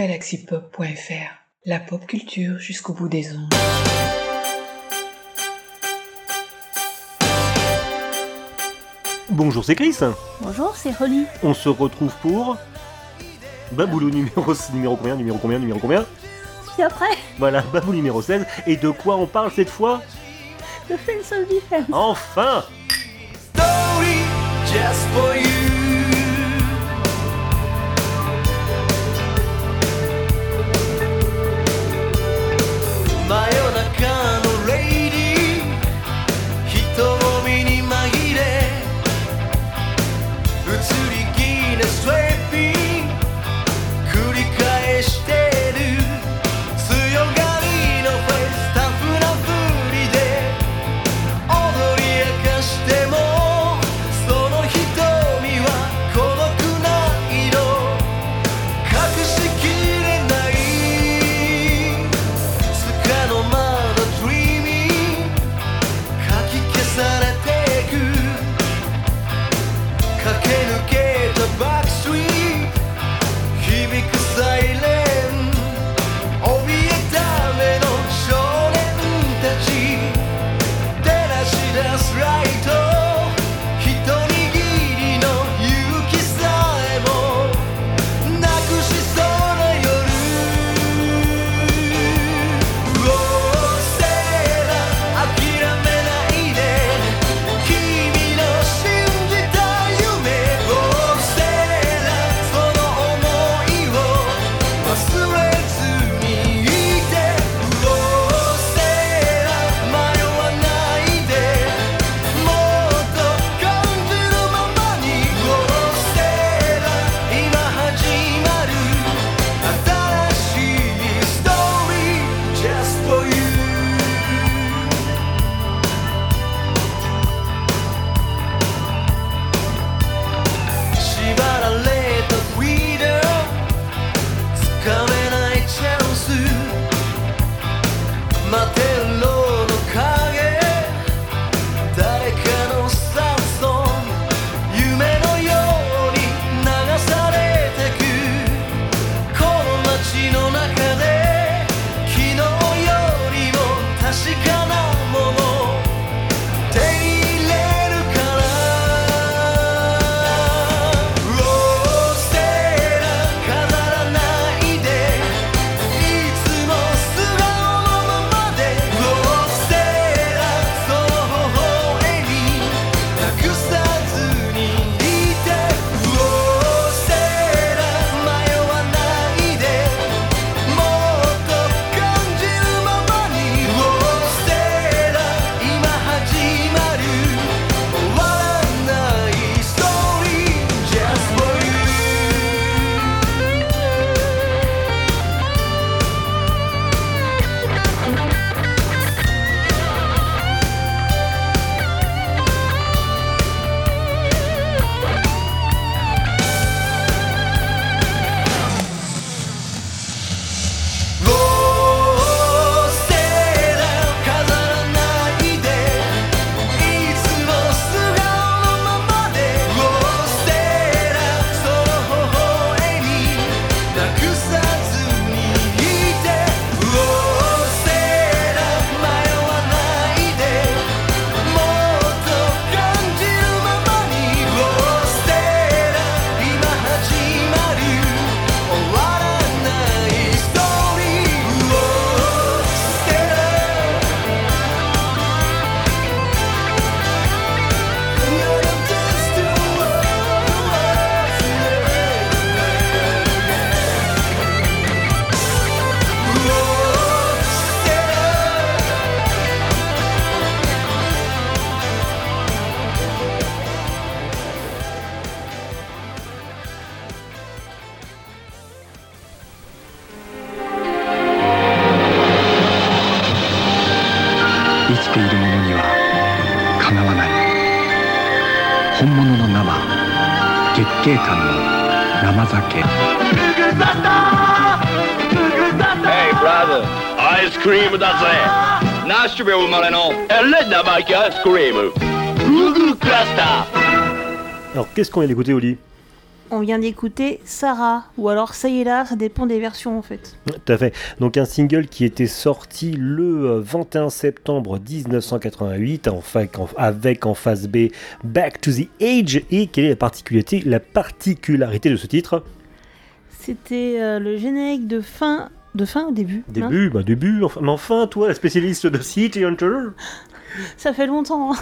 galaxypop.fr. La pop culture jusqu'au bout des ondes. Bonjour, c'est Chris. Bonjour, c'est Rolly. On se retrouve pour Baboulou numéro numéro combien numéro combien numéro combien? Puis après. Voilà, Baboulou numéro 16 et de quoi on parle cette fois? The Fence of Enfin Story just for you. 真夜中 Alors, qu'est-ce qu'on vient d'écouter, Oli? On vient d'écouter Sarah, ou alors ça y est là, ça dépend des versions en fait. Tout à fait. Donc un single qui était sorti le euh, 21 septembre 1988, avec en face B Back to the Age, et quelle est la particularité, de ce titre? C'était euh, le générique de fin de fin au début hein Début, bah début, enfin, mais enfin toi la spécialiste de City Hunter, Ça fait longtemps, hein.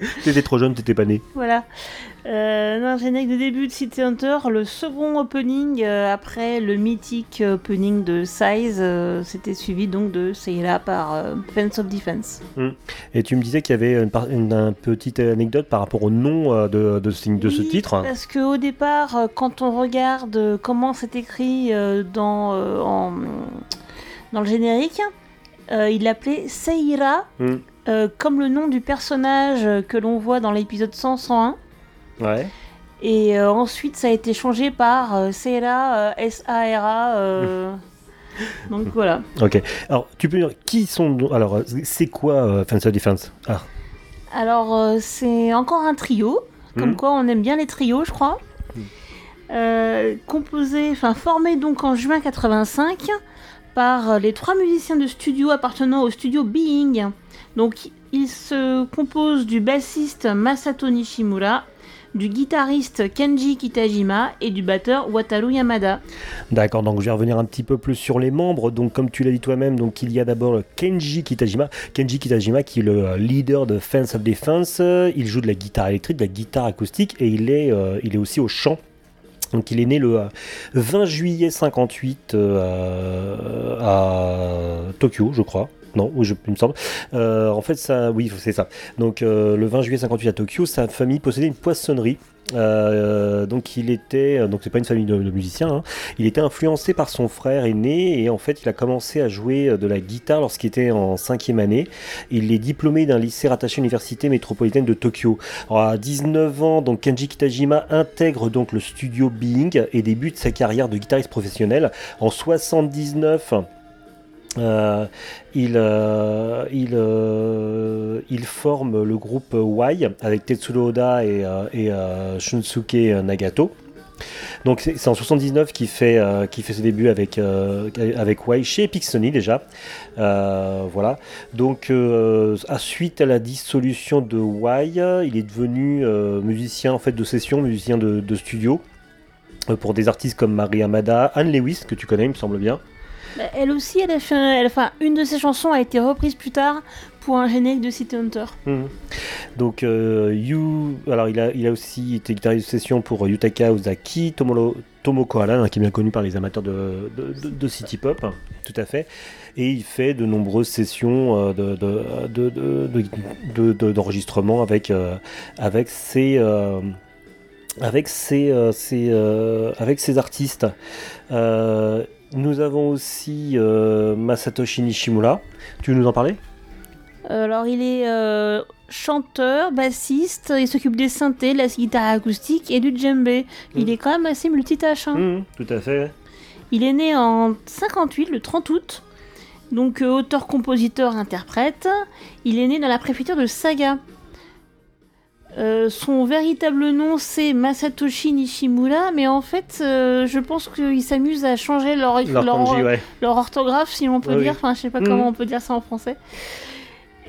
t'étais trop jeune, t'étais pas né. voilà. Euh, non, générique de début de City Hunter, le second opening euh, après le mythique opening de Size, euh, c'était suivi donc de Sayela par euh, Fence of Defense. Et tu me disais qu'il y avait une, petite anecdote par rapport au nom de, de, ce- de ce Oui, titre. Parce qu'au départ, quand on regarde comment c'est écrit dans, en- dans le générique, il l'appelait Seira, Mm. comme le nom du personnage que l'on voit dans l'épisode 100-101. Ouais. Et euh, ensuite, ça a été changé par euh, Seira, euh, S-A-R-A. euh, Donc voilà. Ok. Alors tu peux dire qui sont alors c'est quoi Fence of Defense? Ah. Alors, c'est encore un trio, comme Mhm. quoi on aime bien les trios, je crois. Euh, composé, enfin formé donc en juin 85 par les trois musiciens de studio appartenant au studio Being. Donc, il se compose du bassiste Masato Nishimura, du guitariste Kenji Kitajima et du batteur Wataru Yamada. D'accord, donc je vais revenir un petit peu plus sur les membres. Donc comme tu l'as dit toi-même, il y a d'abord Kenji Kitajima. Kenji Kitajima qui est le euh, leader de Fence of Defense. Euh, Il joue de la guitare électrique, de la guitare acoustique et il est, euh, aussi au chant. Donc il est né le euh, 20 juillet 58 euh, à Tokyo, je crois. Non, oui, je, il me semble. Euh, en fait, ça, oui, c'est ça. Donc euh, le 20 juillet 58 à Tokyo, sa famille possédait une poissonnerie. Euh, donc il était, donc c'est pas une famille de, musiciens. hein. Il était influencé par son frère aîné et en fait il a commencé à jouer de la guitare lorsqu'il était en cinquième année. Il est diplômé d'un lycée rattaché à l'université métropolitaine de Tokyo. Alors, à 19 ans, donc Kenji Kitajima intègre donc le studio Being et débute sa carrière de guitariste professionnel. En 79, euh, il, euh, euh, il forme le groupe Y avec Tetsudo Oda et, et, Shunsuke Nagato. Donc c'est en 79 qu'il fait, ses débuts avec, euh, chez Epic Sony déjà. Euh, voilà. Donc à suite à la dissolution de Y, il est devenu musicien en fait de session, musicien de, de studio pour des artistes comme Marie Amada, Anne Lewis que tu connais il me semble bien. Bah, Elle aussi, elle a fait, enfin, une de ses chansons a été reprise plus tard pour un générique de City Hunter. Mhm. Donc, euh, Yu, alors il a, il a aussi été guitariste de session pour Yutaka Ozaki, Tomoko Alan, hein, qui est bien connu par les amateurs de, de, city pop, hein, tout à fait. Et il fait de nombreuses sessions euh, de, de, de, de- de- de- d'enregistrement avec, euh, avec ses. euh, avec ses, euh, ses, euh, avec ses artistes. Nous avons aussi euh, Masatoshi Nishimura. Tu veux nous en parler? Euh, Alors, il est euh, chanteur, bassiste, il s'occupe des synthés, de la guitare acoustique et du djembé. Il Mm. est quand même assez multitâche. hein. Mhm, Tout à fait. Il est né en 58, le 30 août. Donc, euh, auteur, compositeur, interprète. Il est né dans la préfecture de Saga. Euh, son véritable nom c'est Masatoshi Nishimura, mais en fait, euh, je pense qu'ils s'amusent à changer leur, Leur leur- kanji, ouais. leur orthographe, si on peut Oui, dire. Enfin, je sais pas comment on peut dire ça en français.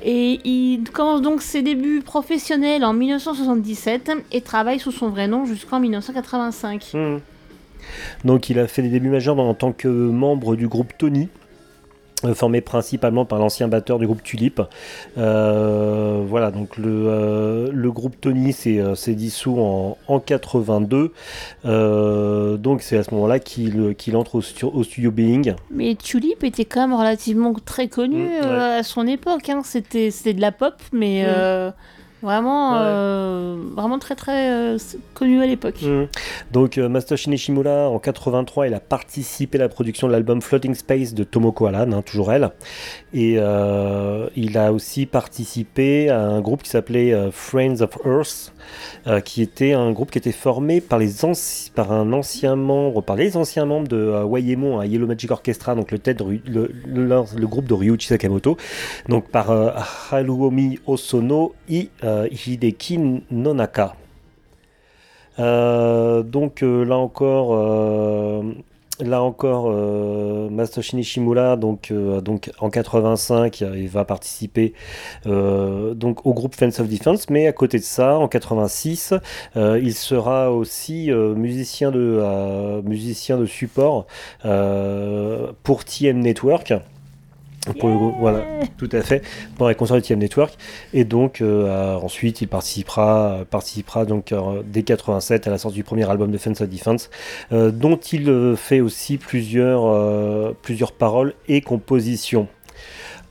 Et il commence donc ses débuts professionnels en 1977 et travaille sous son vrai nom jusqu'en 1985. Mhm. Donc il a fait des débuts majeurs en tant que membre du groupe Tony. Formé principalement par l'ancien batteur du groupe Tulip. Euh, voilà, donc le, euh, le groupe Tony s'est euh, dissous en, en 82. Euh, donc c'est à ce moment-là qu'il qu'il entre au, stu- au studio Being. Mais Tulip était quand même relativement très connu ouais. euh, à son époque. hein. C'était c'était de la pop, mais Mhm. Vraiment, Ouais. euh, vraiment très très euh, connu à l'époque. Mhm. Donc euh, Masashi Nishimura en 83 il a participé à la production de l'album Floating Space de Tomoko Alan, hein, toujours elle. Et euh, il a aussi participé à un groupe qui s'appelait Friends of Earth, euh, qui était un groupe qui était formé par, les par un ancien membre, par les anciens membres de euh, YMO, hein, Yellow Magic Orchestra, donc le, le, groupe de Ryuichi Sakamoto, donc par euh, Haruomi Osono et euh, Hideki Nonaka. Euh, donc là encore, là encore, euh, Masashi donc, euh, donc en 85, euh, il va participer euh, donc au groupe Fence of Defense, mais à côté de ça, en 86, euh, il sera aussi musicien de musicien de support pour TM Network. Pour le voilà, tout à fait, pour les concerts de TM Network. Et donc, euh, euh, ensuite, il participera, participera donc euh, dès 87 à la sortie du premier album de Fence of Defense, euh, dont il euh, fait aussi plusieurs, euh, plusieurs paroles et compositions.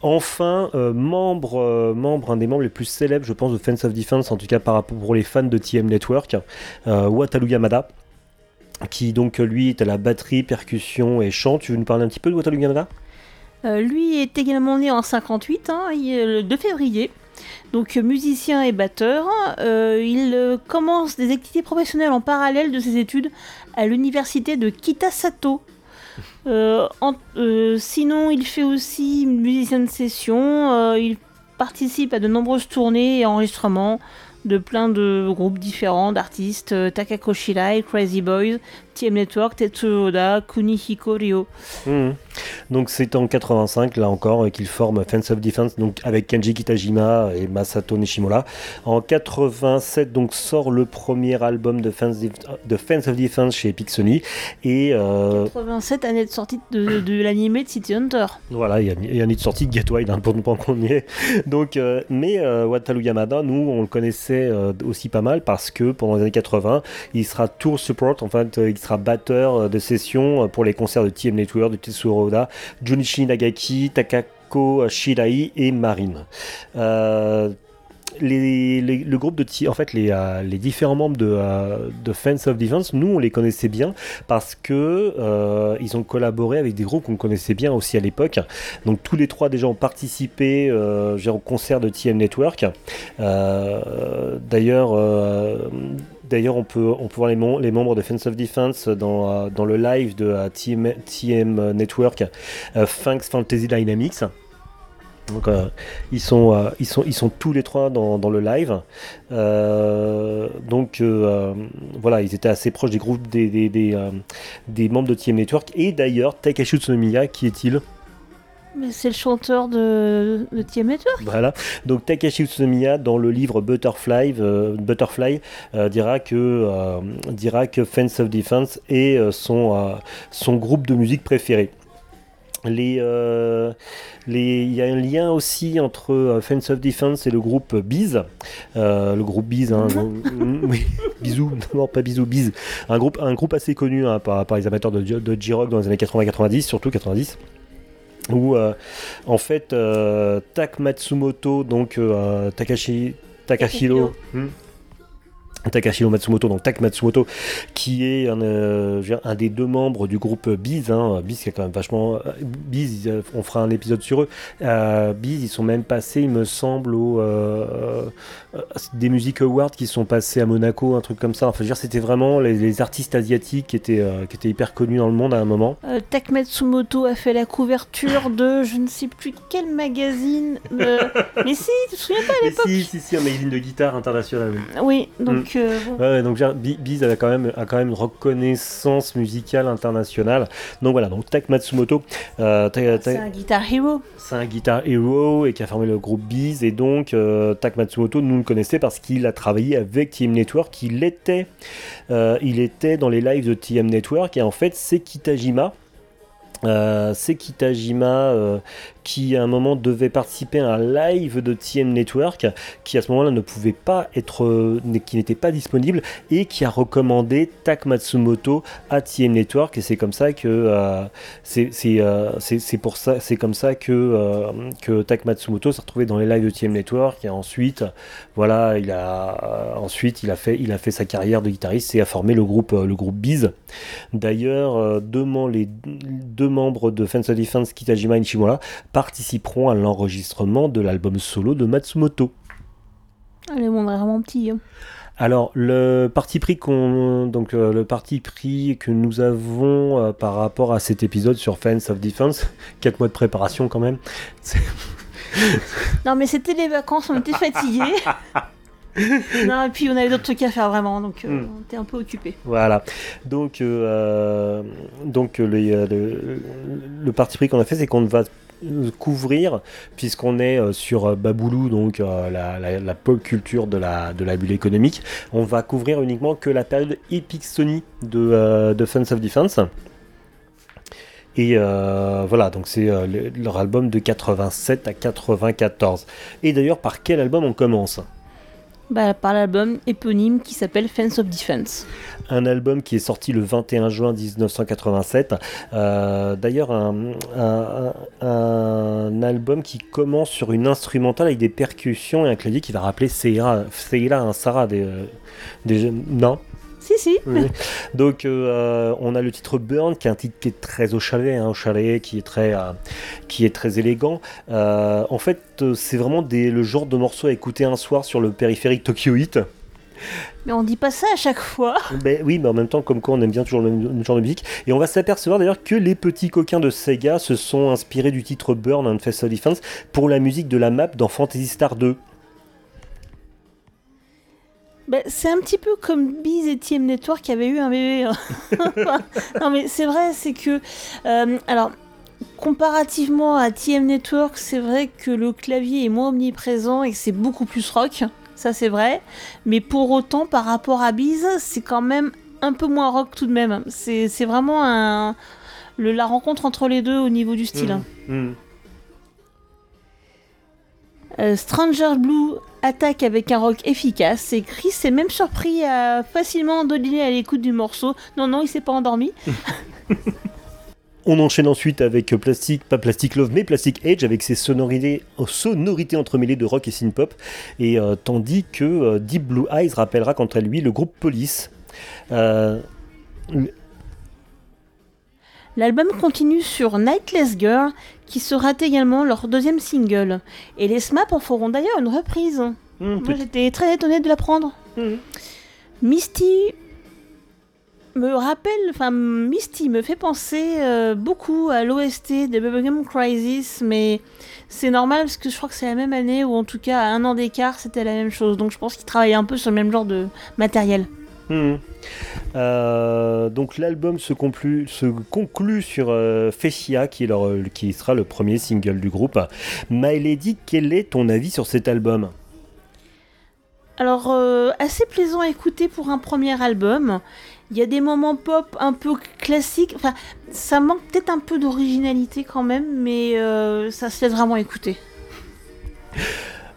Enfin, euh, membre, euh, membre, un des membres les plus célèbres, je pense, de Fence of Defense, en tout cas par rapport pour les fans de TM Network, euh, Wataru Yamada, qui donc lui est à la batterie, percussion et chant. Tu veux nous parler un petit peu de Wataru Yamada? Euh, lui est également né en 58, hein, le 2 février. Donc musicien et batteur, Euh, il euh, commence des activités professionnelles en parallèle de ses études à l'université de Kitasato. Sinon, il fait aussi musicien de session. il participe à de nombreuses tournées et enregistrements de plein de groupes différents d'artistes euh, Takako Shirai, Crazy Boys, TM Network, Tetsuo Oda, Kunihiko Ryo. Mhm. Donc c'est en 85 là encore euh, qu'il forme Fence of Defense donc avec Kenji Kitajima et Masato Nishimura. En 87 donc sort le premier album de Fence, de Fence of Defense chez Epic Sony et euh, 87 année de sortie de, de l'animé de City Hunter. voilà il y a, il y a une sortie de Wild hein, pour ne pas qu'on y est. Donc euh, mais euh, Wataru Yamada nous on le connaissait euh, aussi pas mal parce que pendant les années 80 il sera tour support en fait il sera batteur euh, de session euh, pour les concerts de TM Network, de Tetsuo Oda, Junichi Nagaki, Takako Shirai et Marine. Euh, les, le groupe de en fait les, différents membres de, de Fence of Defense, nous on les connaissait bien parce que ils ont collaboré avec des groupes qu'on connaissait bien aussi à l'époque. Donc tous les trois déjà ont participé au concert de TM Network. D'ailleurs. Euh, D'ailleurs, on peut, on peut voir les, mem- les membres de Fence of Defense dans, euh, le live de euh, TM, TM Network, euh, Thanks Fantasy Dynamics. Euh, ils, sont, euh, tous les trois dans, le live. Euh, donc, euh, voilà, ils étaient assez proches des groupes euh, des membres de TM Network. Et d'ailleurs, Takashi Tsunomiya, qui est-il? Mais c'est le chanteur de, de TM Network. Voilà. Donc Takashi Utsunomiya dans le livre Butterfly, euh, Butterfly euh, dira que euh, dira que Fence of Defense est euh, son son groupe de musique préféré. Les, euh, les, il y a un lien aussi entre euh, Fence of Defense et le groupe Biz, Euh, le groupe Biz, hein, mm, oui, bisous, non pas bisous, Biz, un groupe, un groupe assez connu hein, par, par les amateurs de, de J-Rock dans les années 80-90, surtout 90 où euh, en fait euh, Tak Matsumoto, donc euh, Takashi Takahiro. hmm, Takashiro Matsumoto, donc Tak Matsumoto, qui est un, euh, un des deux membres du groupe Biz. Hein. Biz, qui est quand même vachement. euh, Biz, euh, on fera un épisode sur eux. Euh, Biz, ils sont même passés, il me semble, au, euh, des Music Awards qui sont passés à Monaco, un truc comme ça. Enfin, je veux dire, c'était vraiment les, les artistes asiatiques qui étaient, qui étaient hyper connus dans le monde à un moment. Tak Matsumoto a fait la couverture de je ne sais plus quel magazine. mais si, tu te souviens pas à l'époque si, si, si, un magazine de guitare international. oui. Oui, donc Mm. Euh, bon. Ouais, donc Biz a quand même a quand même une reconnaissance musicale internationale. Donc voilà, donc Tak Matsumoto, euh, ta- c'est un guitar hero. c'est un guitar hero et qui a formé le groupe Biz et donc euh, Tak Matsumoto nous le connaissait parce qu'il a travaillé avec TM Network. Il était, euh, il était dans les lives de TM Network et en fait c'est Kitajima. Euh, c'est Kitajima euh, qui à un moment devait participer à un live de TM Network qui à ce moment-là ne pouvait pas être euh, qui n'était pas disponible et qui a recommandé Tak Matsumoto à TM Network. Et c'est comme ça que euh, c'est euh, pour ça c'est comme ça que euh, que Tak Matsumoto s'est retrouvé dans les lives de TM Network. Et ensuite voilà il a euh, ensuite il a fait il a fait sa carrière de guitariste et a formé le groupe euh, le groupe Biz. D'ailleurs euh, mem- les deux membres de Fence of Defense Kitajima et Nishimura participeront à l'enregistrement de l'album solo de Matsumoto Elle est vraiment petit. hein. alors le parti pris qu'on donc euh, le parti pris que nous avons euh, par rapport à cet épisode sur Fence of Defense, 4 mois de préparation quand même. Non, mais c'était les vacances, on était fatigués. non, et puis on avait d'autres trucs à faire vraiment, donc euh, Mm. on était un peu occupé. Voilà. Donc, euh, donc le, le parti pris qu'on a fait, c'est qu'on va couvrir, puisqu'on est euh, sur Baboulou, donc euh, la, la- la pop culture de la, de la bulle économique, on va couvrir uniquement que la période Epic Sony de, de Fans of Defense. Et euh, voilà, donc c'est euh, le- leur album de 87 à 94. Et d'ailleurs, par quel album on commence? Bah, par l'album éponyme qui s'appelle Fence of Defense. un album qui est sorti le 21 juin 1987. Euh, D'ailleurs, un, album qui commence sur une instrumentale avec des percussions et un clavier qui va rappeler Seira, Seira un Sarah des, euh, des non? Si, si. Oui. Donc euh, on a le titre Burn qui est un titre qui est très au chalet, hein, au chalet qui est très, euh, qui est très élégant. Euh, en fait, c'est vraiment des, le genre de morceau à écouter un soir sur le périphérique Tokyo Heat. Mais on dit pas ça à chaque fois. Ben oui, mais en même temps, comme quoi on aime bien toujours le même genre de musique. Et on va s'apercevoir d'ailleurs que les petits coquins de Sega se sont inspirés du titre Burn and Festival Defense pour la musique de la map dans Fantasy Star 2. Bah, c'est un petit peu comme Biz et TM Network qui avaient eu un bébé. hein. non mais c'est vrai, c'est que... euh, alors, comparativement à TM Network, c'est vrai que le clavier est moins omniprésent et que c'est beaucoup plus rock. Ça c'est vrai. Mais pour autant, par rapport à Biz, c'est quand même un peu moins rock tout de même. C'est c'est vraiment un... le- la rencontre entre les deux au niveau du style. hein. Hmm. Euh, Stranger Blue attaque avec un rock efficace et Chris s'est même surpris à facilement endoliner à l'écoute du morceau. Non, non, il s'est pas endormi. On enchaîne ensuite avec Plastic, pas Plastic Love, mais Plastic Age avec ses sonorités, sonorités entremêlées de rock et synth-pop. Et euh, tandis que euh, Deep Blue Eyes rappellera quant à lui le groupe Police. Euh, L'album continue sur Nightless Girl, qui sera également leur deuxième single. Et les SMAP en feront d'ailleurs une reprise. hmm, Moi j'étais très étonnée de l'apprendre. Misty me rappelle, enfin Misty me fait penser euh, beaucoup à l'OST de Bubblegum Crisis, mais c'est normal parce que je crois que c'est la même année ou en tout cas à un an d'écart c'était la même chose. Donc je pense qu'ils travaillaient un peu sur le même genre de matériel. Mhm. Euh, donc l'album se, conclut- se conclut sur euh, Fessia, qui, est leur- qui sera le premier single du groupe. My Lady, quel est ton avis sur cet album? Alors euh, assez plaisant à écouter pour un premier album. Il y a des moments pop un peu classiques. Enfin, ça manque peut-être un peu d'originalité quand même, mais euh, ça se laisse vraiment écouter.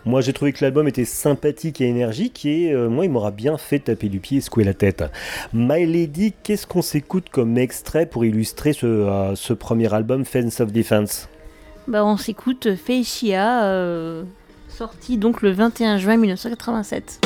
Moi j'ai trouvé que l'album était sympathique et énergique et euh, moi il m'aura bien fait taper du pied et secouer la tête. My Lady, qu'est-ce qu'on s'écoute comme extrait pour illustrer ce, euh, premier album Fence of Defense? Bah, on s'écoute Feishia, euh, sorti donc le 21 juin 1987.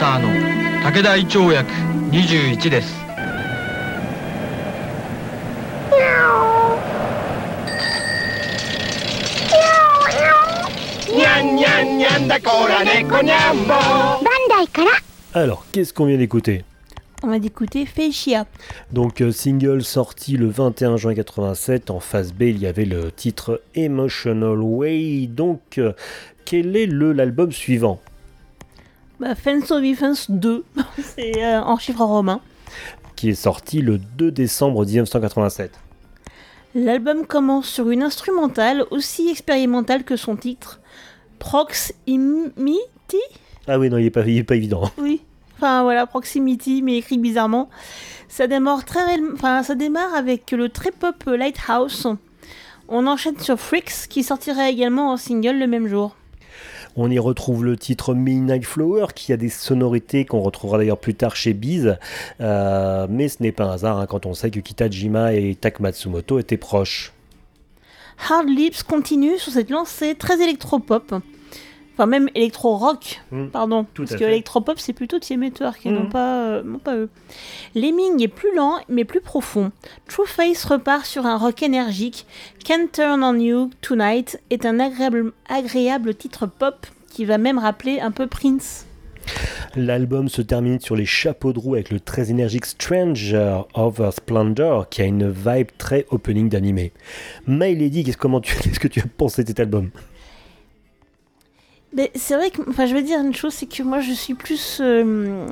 サーの武田胃腸薬21ですAlors, qu'est-ce qu'on vient d'écouter On va d'écouter Feishia. Donc euh, single sorti le 21 juin 87, en phase B il y avait le titre Emotional Way. Donc euh, quel est le l'album suivant Bah, Defense 2, c'est euh, en chiffre romain. qui est sorti le 2 décembre 1987 L'album commence sur une instrumentale aussi expérimentale que son titre, Proximity? Ah oui non il est pas, il est pas évident. Oui. Enfin voilà, Proximity, mais écrit bizarrement. Ça démarre, très enfin, ça démarre avec le très pop Lighthouse. On enchaîne sur Freaks, qui sortira également en single le même jour. On y retrouve le titre Midnight Flower qui a des sonorités qu'on retrouvera d'ailleurs plus tard chez Biz. Euh, mais ce n'est pas un hasard hein, quand on sait que Kitajima et Tak Matsumoto étaient proches. Hard Lips continue sur cette lancée très électropop. Enfin, même électro-rock, Mm. pardon. Tout parce que électropop, c'est plutôt Tiemeter qui Mm. n'ont pas, euh, non pas eux. Lemming est plus lent, mais plus profond. True Face repart sur un rock énergique. Can't Turn on You Tonight est un agréable, agréable titre pop qui va même rappeler un peu Prince. L'album se termine sur les chapeaux de roue avec le très énergique Stranger of Splendor qui a une vibe très opening d'animé. My Lady, qu'est-ce, comment tu, qu'est-ce que tu as pensé de cet album? Mais c'est vrai que, enfin, je vais dire une chose, c'est que moi, je suis plus euh,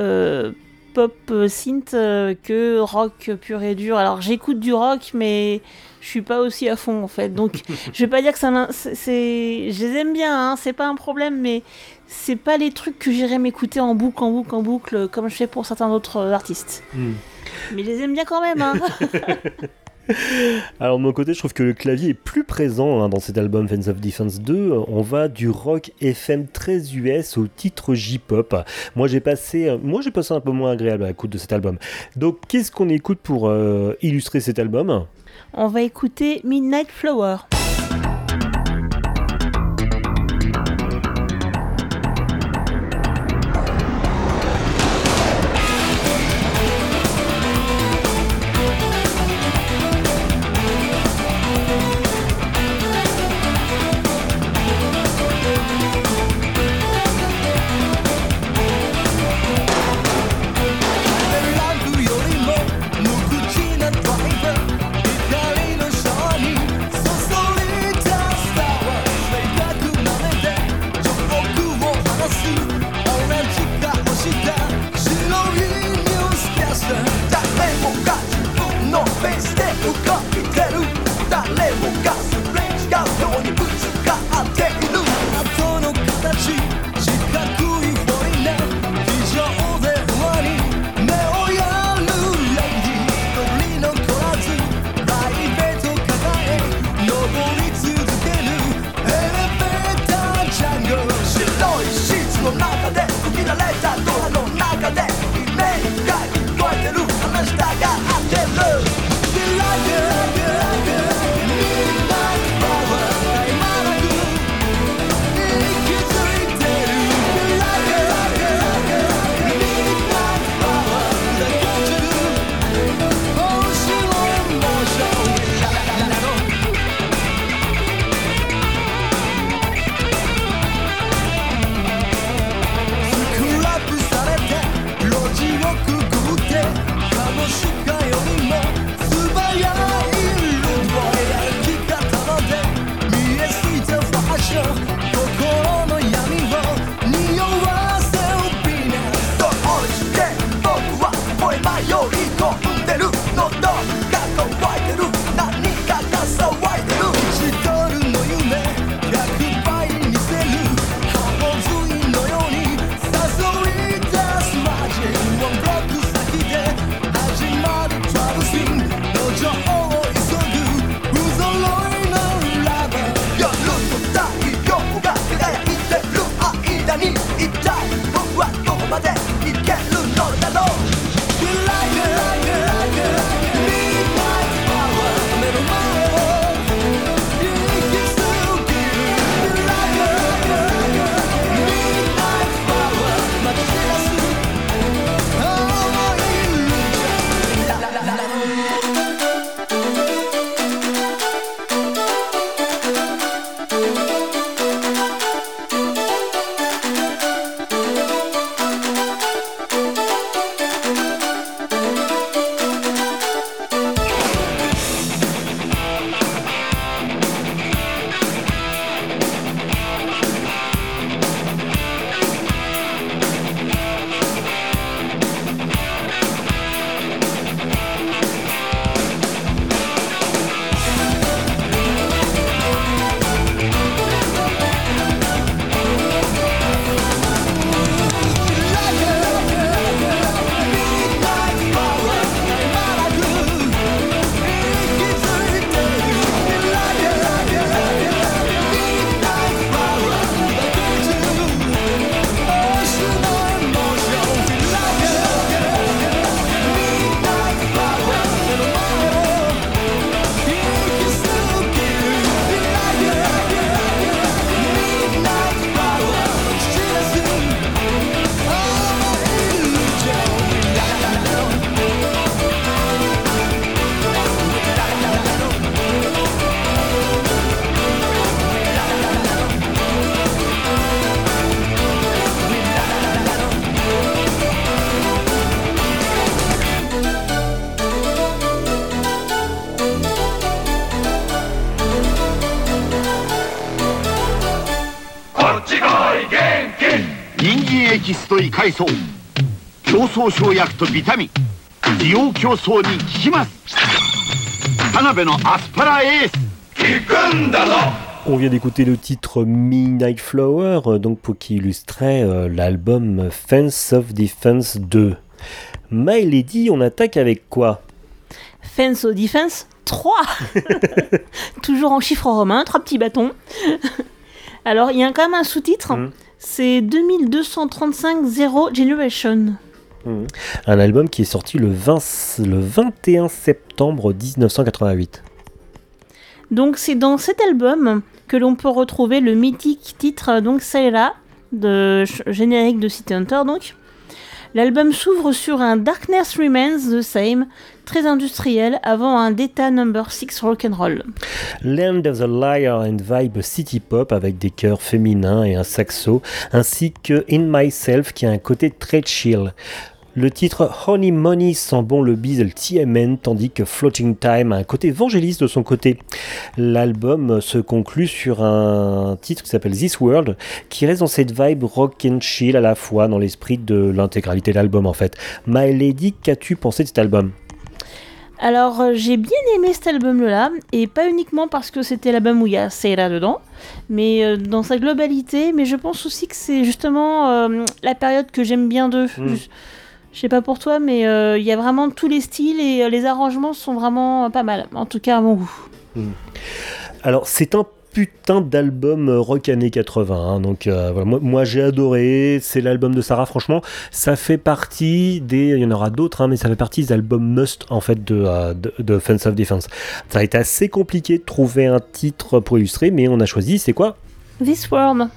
euh, pop euh, synth que rock pur et dur. Alors, j'écoute du rock, mais je suis pas aussi à fond, en fait. Donc, je vais pas dire que ça, c'est, je les aime bien, hein, c'est pas un problème, mais c'est pas les trucs que j'irais m'écouter en boucle, en boucle, en boucle, comme je fais pour certains autres artistes. Mais je les aime bien quand même, hein. Alors de mon côté, je trouve que le clavier est plus présent hein, dans cet album Fans of Defense 2. On va du rock FM très US au titre J-pop. Moi j'ai passé, euh, moi j'ai passé un peu moins agréable à l'écoute de cet album. Donc qu'est-ce qu'on écoute pour euh, illustrer cet album? On va écouter Midnight Flower.「キスと異海藻競争生薬とビタミン需要競争に効きます田辺のアスパラエース効くんだぞ On vient d'écouter le titre Midnight Flower, euh, donc pour qui illustrait euh, l'album Fence of Defense 2. My Lady, on attaque avec quoi Fence au defense 3 Toujours en chiffre romain, trois petits bâtons. Alors, il y a quand même un sous-titre. Mhm. C'est 2235 Zero Generation. Un album qui est sorti le, 20 le 21 septembre 1988. Donc, c'est dans cet album que l'on peut retrouver le mythique titre donc Sailor, de générique de City Hunter donc. L'album s'ouvre sur un Darkness Remains the Same, très industriel, avant un Data Number 6 rock'n'roll. Land of the Liar and Vibe City Pop avec des chœurs féminins et un saxo, ainsi que In Myself qui a un côté très chill. Le titre Honey Money sent bon le bise le TMN, tandis que Floating Time a un côté évangéliste de son côté. L'album se conclut sur un titre qui s'appelle This World, qui reste dans cette vibe rock and chill à la fois, dans l'esprit de l'intégralité de l'album en fait. My Lady, qu'as-tu pensé de cet album? Alors, euh, j'ai bien aimé cet album-là, et pas uniquement parce que c'était l'album où il y a Seira dedans, mais euh, dans sa globalité, mais je pense aussi que c'est justement euh, la période que j'aime bien d'eux. Mm. Je, sais pas pour toi, mais euh, il y a vraiment tous les styles et euh, les arrangements sont vraiment pas mal, en tout cas à mon goût. Alors, c'est un putain d'album euh, rock années 80. hein, donc, euh, voilà, moi, moi, j'ai adoré. C'est l'album de Sarah. Franchement, ça fait partie des. Il y en aura d'autres, hein, mais ça fait partie des albums must en fait de, euh, de, de Fence of Defense. Ça a été assez compliqué de trouver un titre pour illustrer, mais on a choisi. C'est quoi? This World.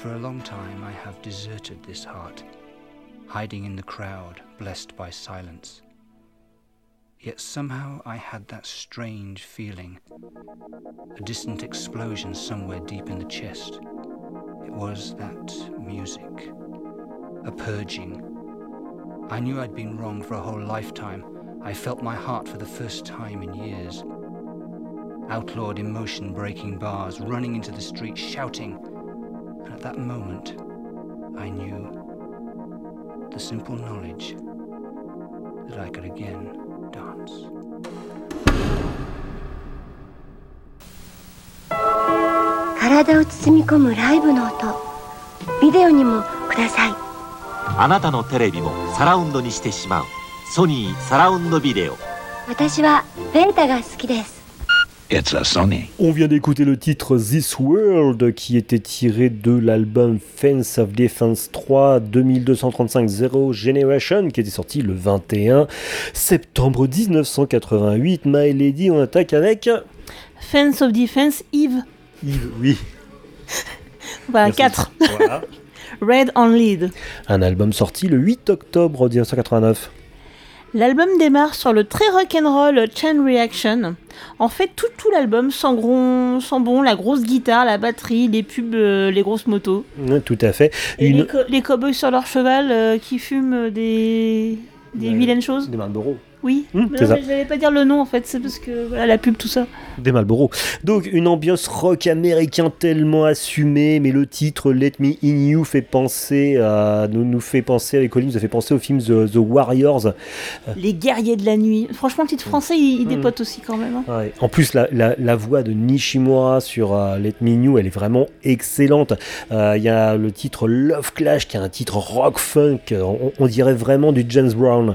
For a long time I have deserted this heart hiding in the crowd, blessed by silence. Yet somehow I had that strange feeling, a distant explosion somewhere deep in the chest. It was that music, a purging. I knew I'd been wrong for a whole lifetime. I felt my heart for the first time in years. Outlawed emotion breaking bars, running into the street, shouting. At that moment, I knew the simple knowledge that I could again dance. 体を包み込むライブの音。ビデオにもください。あなたのテレビもサラウンドにしてしまう。ソニーサラウンドビデオ。私はベータが好きです It's a Sony. On vient d'écouter le titre This World qui était tiré de l'album Fence of Defense 3 2235 Zero Generation qui était sorti le 21 septembre 1988. My Lady, on attaque avec Fence of Defense, Eve. Yves, oui. Voilà, Merci. 4. Voilà. Red on Lead. Un album sorti le 8 octobre 1989. L'album démarre sur le très rock'n'roll Chain Reaction. En fait, tout, tout l'album sent, gros- sent bon, la grosse guitare, la batterie, les pubs, euh, les grosses motos. Tout à fait. Et Une... les, co- les cowboys sur leur cheval euh, qui fument des, des vilaines choses. Des Marlboro. Oui, Hum, mais c'est non, pas dire le nom en fait, c'est parce que voilà la pub, tout ça. Des Marlboro. Donc une ambiance rock américain tellement assumée, mais le titre Let Me In You fait penser à, nous, nous fait penser avec Colin, nous a fait penser au film The, The Warriors. Les guerriers de la nuit. Franchement, le titre français, il, il Hum. dépote aussi quand même. hein. Ouais. En plus, la, la- la voix de Nishimura sur euh, Let Me In You, elle est vraiment excellente. Euh, Il y a le titre Love Clash, qui est un titre rock funk. On, on dirait vraiment du James Brown.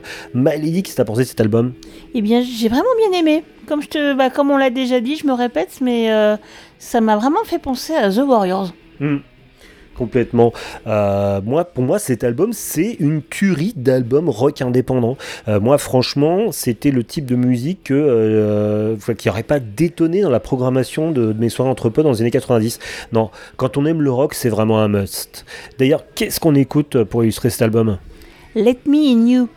T'as pensé de cet album? Eh bien, j'ai vraiment bien aimé. Comme, je te, bah, comme on l'a déjà dit, je me répète, mais euh, ça m'a vraiment fait penser à The Warriors. Hmm. Complètement. Euh, moi, pour moi, cet album, c'est une tuerie d'album rock indépendant. Euh, moi, franchement, c'était le type de musique que, qui n'aurait pas détonné dans la programmation de, de mes soirées entre dans les années 90. Non, quand on aime le rock, c'est vraiment un must. D'ailleurs, qu'est-ce qu'on écoute pour illustrer cet album? Let Me In You.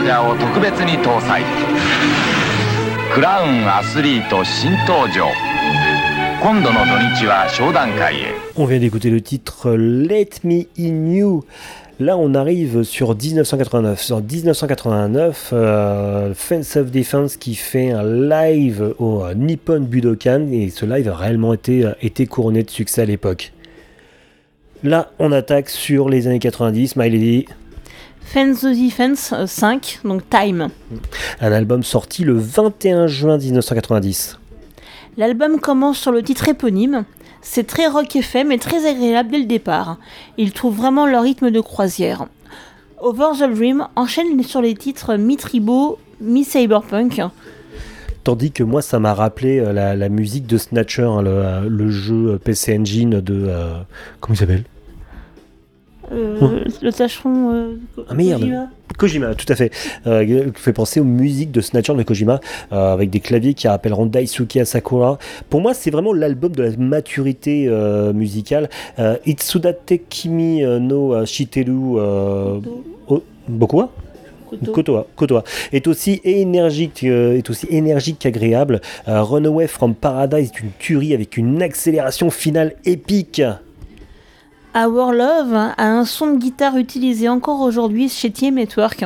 ーパーチャージャーを特別に搭載クラウンアスリート新登場今度の土日は商談会へ On vient d'écouter le titre Let Me In You. Là, on arrive sur 1989. Sur 1989, euh, Fence of Defense qui fait un live au euh, Nippon Budokan et ce live a réellement été, euh, été couronné de succès à l'époque. Là, on attaque sur les années 90. My Lady, Fence the Defense euh, 5, donc Time. un album sorti le 21 juin 1990. L'album commence sur le titre éponyme. C'est très rock FM et très agréable dès le départ. Ils trouvent vraiment leur rythme de croisière. Over the Dream enchaîne sur les titres Mi-Tribo, Mi-Cyberpunk. Tandis que moi, ça m'a rappelé euh, la, la musique de Snatcher, hein, le, euh, le jeu PC Engine de. euh, comment il s'appelle? Euh, Le tâcheron. euh, Ah merde Kojima. Kojima, tout à fait. Euh, fait penser aux musiques de Snatcher de Kojima, euh, avec des claviers qui rappelleront Daisuke Asakura. Pour moi, c'est vraiment l'album de la maturité euh, musicale. Itsudate Kimi no Shiteru oh, Koto. Kotoa, Kotoa est aussi énergique, euh, est aussi énergique qu'agréable. Euh, Runaway from Paradise est une tuerie avec une accélération finale épique. Our Love a un son de guitare utilisé encore aujourd'hui chez TM Network.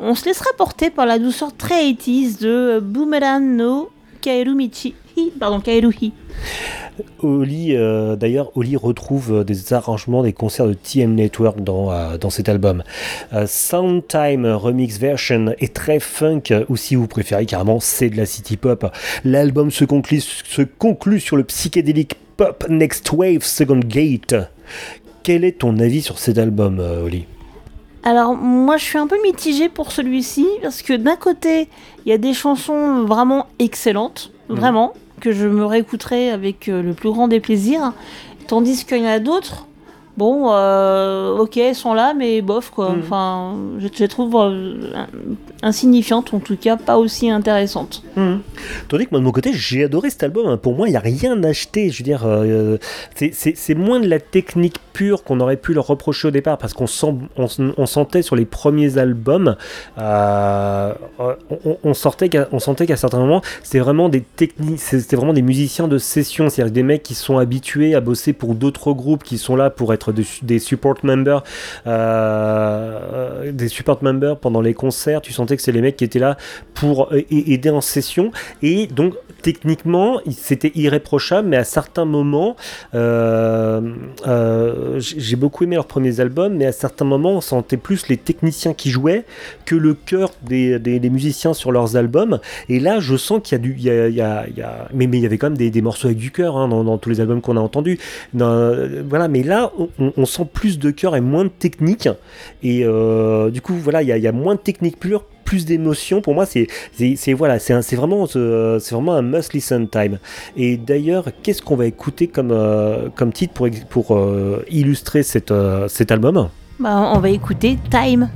On se laissera porter par la douceur très 80s de Boomerang no Kaerumichi. Hi, Pardon, Kaeruhi. Oli, euh, d'ailleurs, Oli retrouve des arrangements des concerts de TM Network dans, euh, dans cet album. Euh, Soundtime Remix Version est très funk, ou si vous préférez carrément, c'est de la city pop. L'album se conclut, se conclut sur le psychédélique pop Next Wave Second Gate. Quel est ton avis sur cet album, euh, Oli? Alors moi je suis un peu mitigée pour celui-ci parce que d'un côté il y a des chansons vraiment excellentes, vraiment, que je me réécouterai avec euh, le plus grand des plaisirs, tandis qu'il y en a d'autres, bon euh, ok elles sont là mais bof quoi, Mhm. enfin je, trouve euh, insignifiantes en tout cas pas aussi intéressantes. Tandis que moi de mon côté, j'ai adoré cet album. hein. Pour moi, il n'y a rien à acheter. Je veux dire, euh, c'est- moins de la technique pure qu'on aurait pu leur reprocher au départ parce qu'on sent, on, sentait sur les premiers albums, euh, on, on sentait qu'à certains moments, c'était vraiment des techniques, c'était vraiment des musiciens de session, c'est-à-dire des mecs qui sont habitués à bosser pour d'autres groupes, qui sont là pour être des, support members, euh, des support members pendant les concerts. Tu sentais que c'est les mecs qui étaient là pour euh, aider en session. Et donc techniquement c'était irréprochable mais à certains moments euh, euh, j'ai beaucoup aimé leurs premiers albums mais à certains moments on sentait plus les techniciens qui jouaient que le cœur des, des- musiciens sur leurs albums. Et là je sens qu'il y a du y a, y a- mais mais il y avait quand même des, des morceaux avec du cœur hein, dans, tous les albums qu'on a entendus. Voilà mais là on, sent plus de cœur et moins de technique. Et du coup voilà il y a moins de technique pure plus d'émotion. Pour moi, c'est voilà, c'est vraiment, euh, c'est vraiment un must listen time. Et d'ailleurs, qu'est-ce qu'on va écouter comme, euh, comme titre pour, pour euh, illustrer cet album? Bah, On va écouter Time.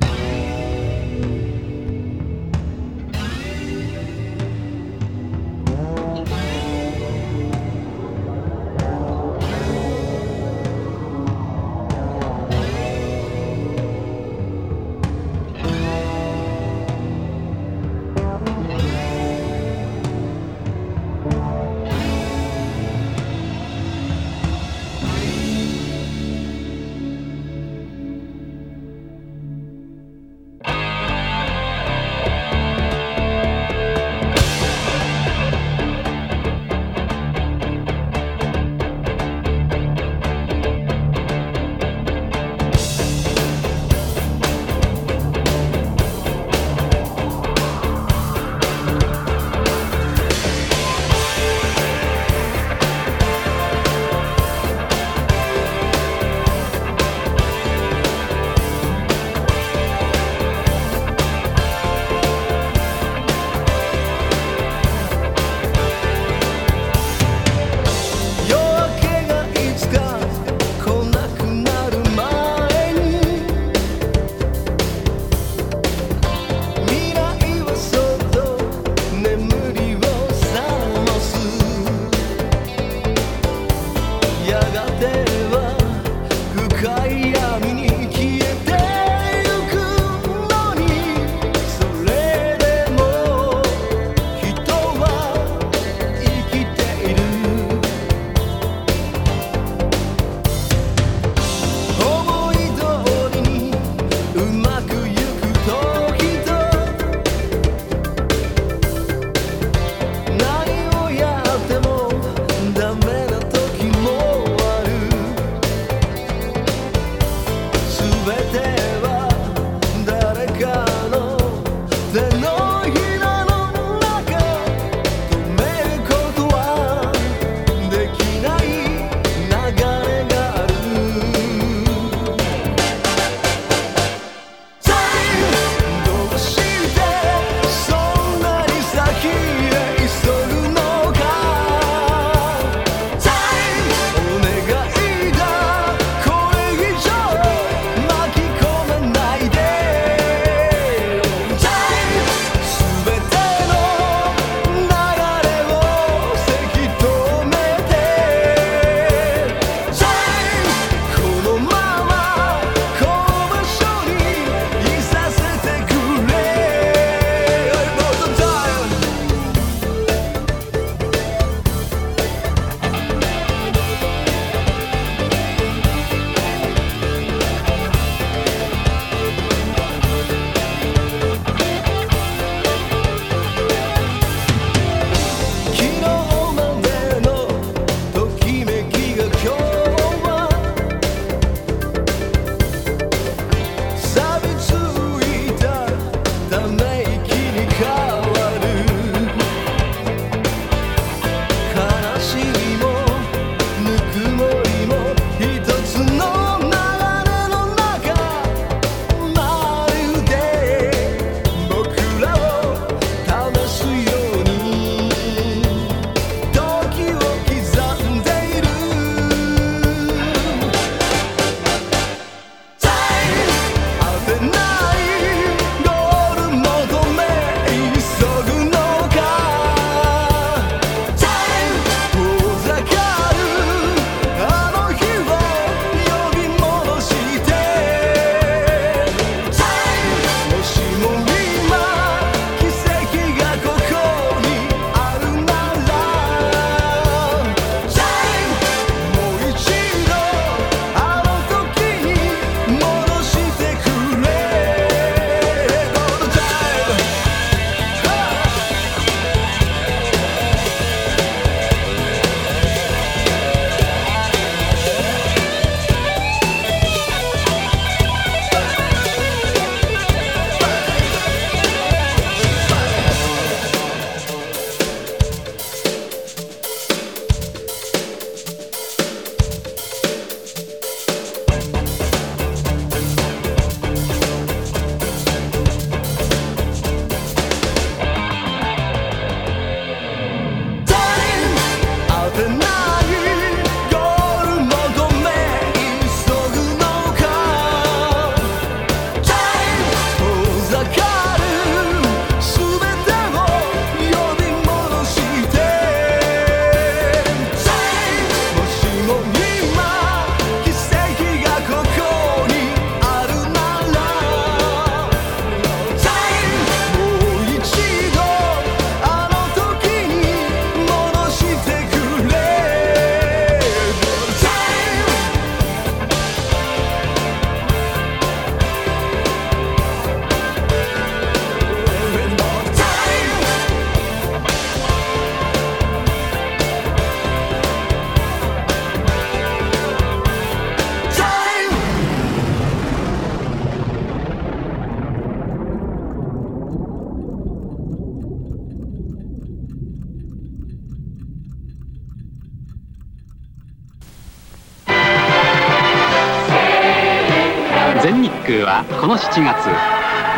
はこの7月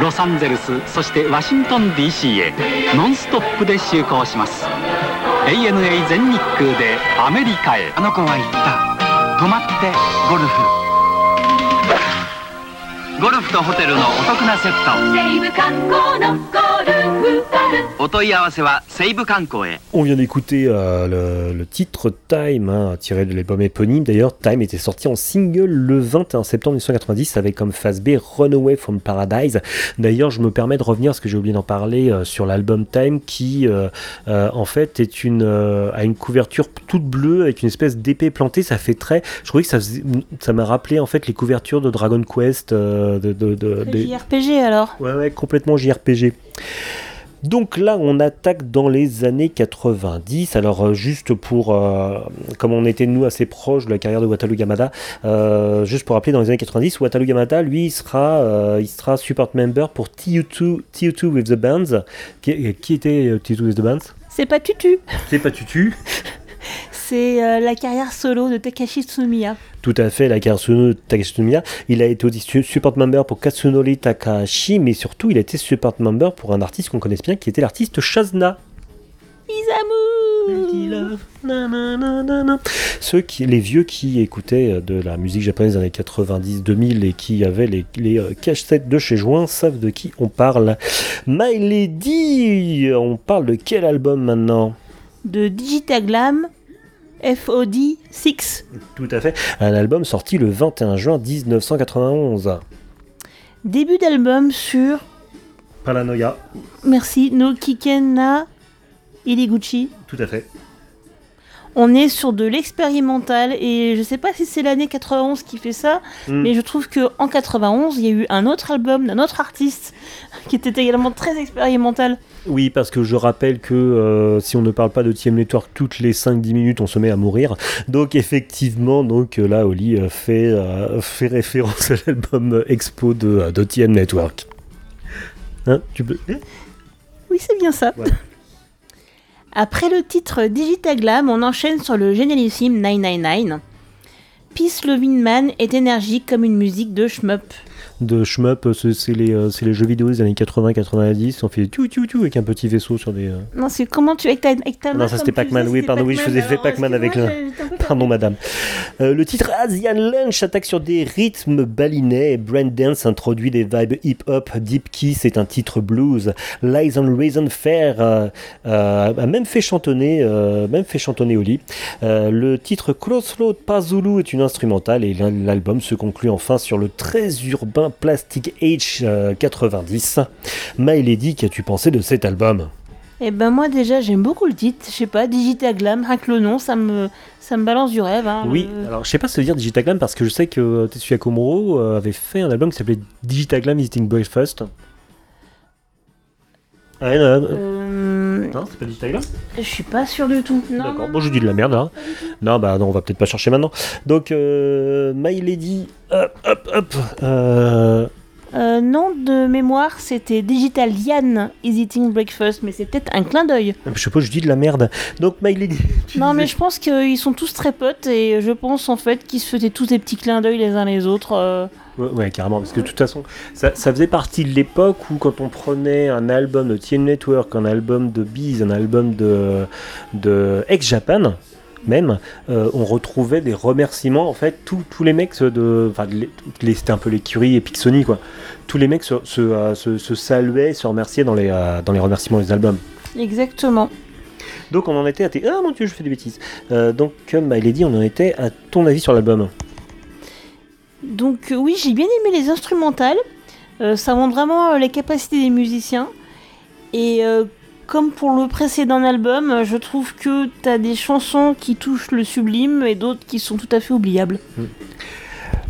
ロサンゼルスそしてワシントン DC へノンストップで就航します。ANA 全日空でアメリカへ。あの子は言った。泊まってゴルフ。ゴルフとホテルのお得なセット On vient d'écouter euh, le, le titre Time, hein, tiré de l'album éponyme. D'ailleurs, Time était sorti en single le 21 septembre 1990 avec comme phase B Runaway from Paradise. D'ailleurs, je me permets de revenir parce que j'ai oublié d'en parler euh, sur l'album Time qui, euh, euh, en fait, est une, euh, a une couverture toute bleue avec une espèce d'épée plantée. Ça fait très. Je trouvais que ça, faisait- ça m'a rappelé en fait les couvertures de Dragon Quest. euh, de, de, de- des- JRPG alors. Ouais, ouais, complètement JRPG. Donc là, on attaque dans les années 90. Alors euh, juste pour, euh, comme on était nous assez proches de la carrière de Wataru Yamada, euh, juste pour rappeler, dans les années 90, Wataru Yamada, lui, il sera, euh, il sera support member pour TU2, TU2 with the Bands. Qui, qui était euh, TU2 with the Bands? C'est pas Tutu, C'est pas Tutu. c'est euh, la carrière solo de Takashi Tsumiya. Tout à fait, la Katsuno Takashi Tsumiya. Il a été aussi su- support member pour Katsunori Takahashi, mais surtout, il a été support member pour un artiste qu'on connaît bien, qui était l'artiste Shazna. Isamu Ceux qui, les vieux qui écoutaient euh, de la musique japonaise des années 90-2000 et qui avaient les, les euh, cassettes de chez Join savent de qui on parle. My Lady, on parle de quel album maintenant? De Digitaglam FOD 6. Tout à fait. Un album sorti le 21 juin 1991. Début d'album sur, Paranoia. merci, No Kikena Iliguchi. Tout à fait. On est sur de l'expérimental et je sais pas si c'est l'année 91 qui fait ça, Mm. mais je trouve que en 91 il y a eu un autre album d'un autre artiste qui était également très expérimental. Oui, parce que je rappelle que euh, si on ne parle pas de TM Network toutes les 5-10 minutes, on se met à mourir. Donc effectivement, donc euh, là, Oli euh, fait, euh, fait référence à l'album Expo de, de TM Network. Hein, tu peux... Oui, c'est bien ça. Après le titre Digitaglam, on enchaîne sur le génialissime 999. Peace Loving Man est énergique comme une musique de shmup. De shmup, euh, c'est les, euh, les jeux vidéo des années 80-90, on fait tiu tiu tiu avec un petit vaisseau sur des... euh, Non, c'est comment tu avec ta, avec ta non, ça c'était Pac-Man, oui, pardon, oui, je faisais fait Pac-Man avec le. Pardon, madame. Euh, le titre Asian Lunch attaque sur des rythmes balinais et Brand introduit des vibes hip-hop. Deep Key, c'est un titre blues. Lies on Reason Fair euh, euh, a même fait chantonner, même fait chantonner Oli. Euh, le titre Crossroad Pazulu est une instrumentale et l'al- l'album se conclut enfin sur le très urbain Plastic Age euh, 90. My Lady, qu'as-tu pensé de cet album? Eh ben moi déjà j'aime beaucoup le titre, je sais pas, Digitaglam, rien que le nom, ça me, ça me balance du rêve. hein. Oui, Euh, alors je sais pas se dire Digitaglam parce que je sais que euh, Tetsuya Komuro euh, avait fait un album qui s'appelait Digitaglam Eating Breakfast. Ouais, non, euh, euh, non, c'est pas Digitaglam je suis pas sûr du tout. Non, D'accord, bon, je dis de la merde, hein. Non, bah non, on va peut-être pas chercher maintenant. Donc, euh, My Lady, hop, hop, hop. euh, Euh, nom de mémoire, c'était Digital Yann is Eating Breakfast, mais c'est peut-être un clin d'œil. je sais pas, je dis de la merde. Donc, My Lady. tu Non, mais je pense qu'ils sont tous très potes et je pense en fait qu'ils se faisaient tous des petits clins d'œil les uns les autres. Ouais, ouais, carrément, parce que de toute façon, ça, ça faisait partie de l'époque où quand on prenait un album de TM Network, un album de Bees, un album de, de Ex-Japan, même, euh, on retrouvait des remerciements, en fait, tous tous les mecs de... Enfin, c'était un peu l'écurie et Pixony, quoi. Tous les mecs se, se, euh, se- se saluaient, se remerciaient dans les, euh, dans les remerciements des albums. Exactement. Donc on en était à... tes- Ah mon dieu, je fais des bêtises. Euh, donc, comme My Lady, on en était à ton avis sur l'album? Donc euh, oui, j'ai bien aimé les instrumentales. Euh, ça montre vraiment euh, les capacités des musiciens. Et comme pour le précédent album, je trouve que t'as des chansons qui touchent le sublime et d'autres qui sont tout à fait oubliables.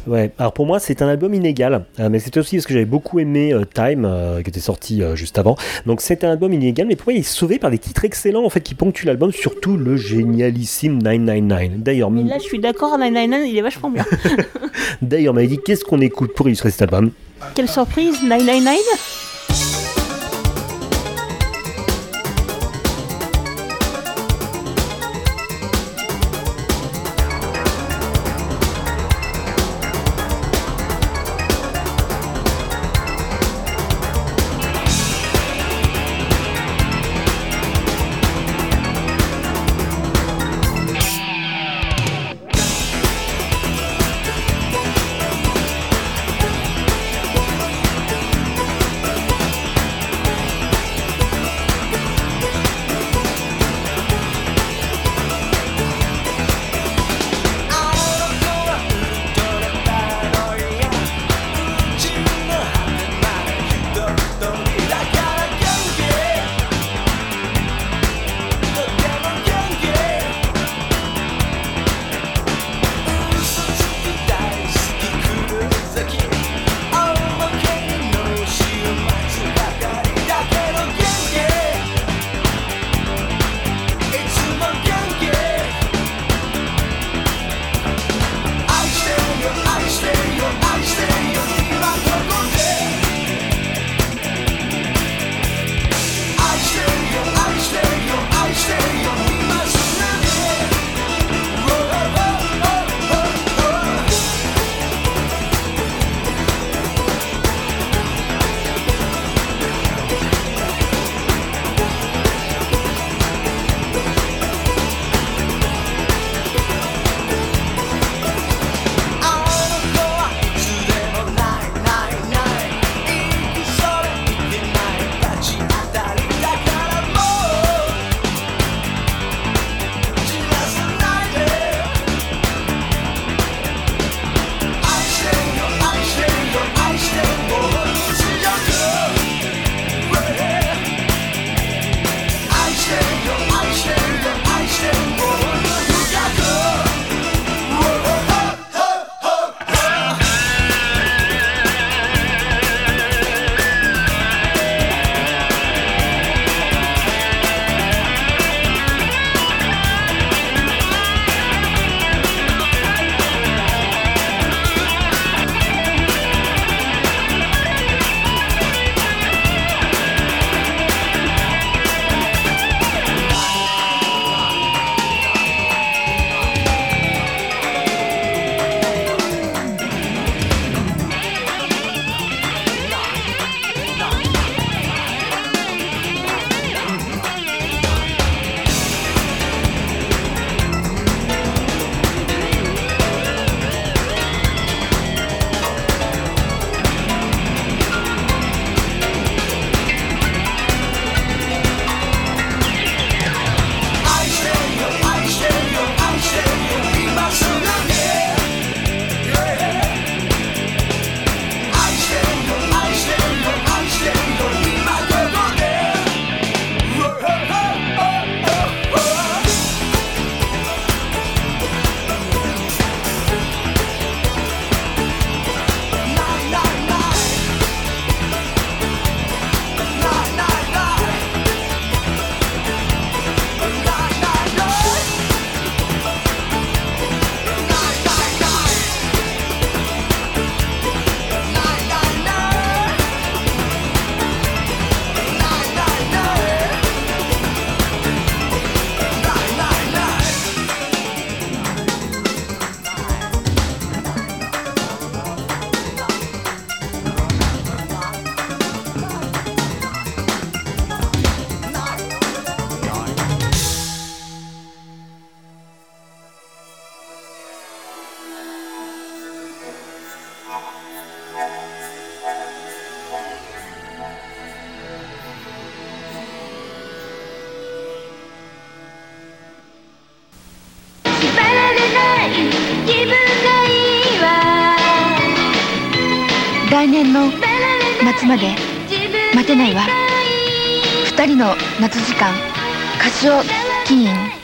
Ouais, alors pour moi c'est un album inégal, euh, mais c'était aussi parce que j'avais beaucoup aimé euh, Time, euh, qui était sorti juste avant. Donc c'est un album inégal, mais pour moi il est sauvé par des titres excellents en fait qui ponctuent l'album, surtout le génialissime 999. D'ailleurs, là, je suis d'accord, 999, il est vachement bien. d'ailleurs, m'a dit qu'est-ce qu'on écoute pour illustrer cet album? Quelle surprise, 999「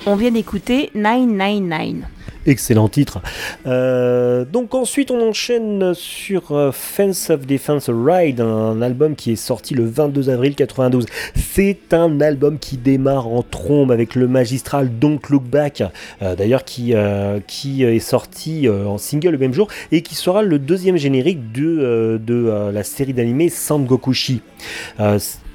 On vient d'écouter 999. Excellent titre. Euh, donc ensuite on enchaîne sur euh, Fence of Defense Ride, un album qui est sorti le 22 avril 92. C'est un album qui démarre en trombe avec le magistral Don't Look Back, euh, d'ailleurs qui, qui est sorti en single le même jour et qui sera le deuxième générique de, de la série d'animé Sangokushi.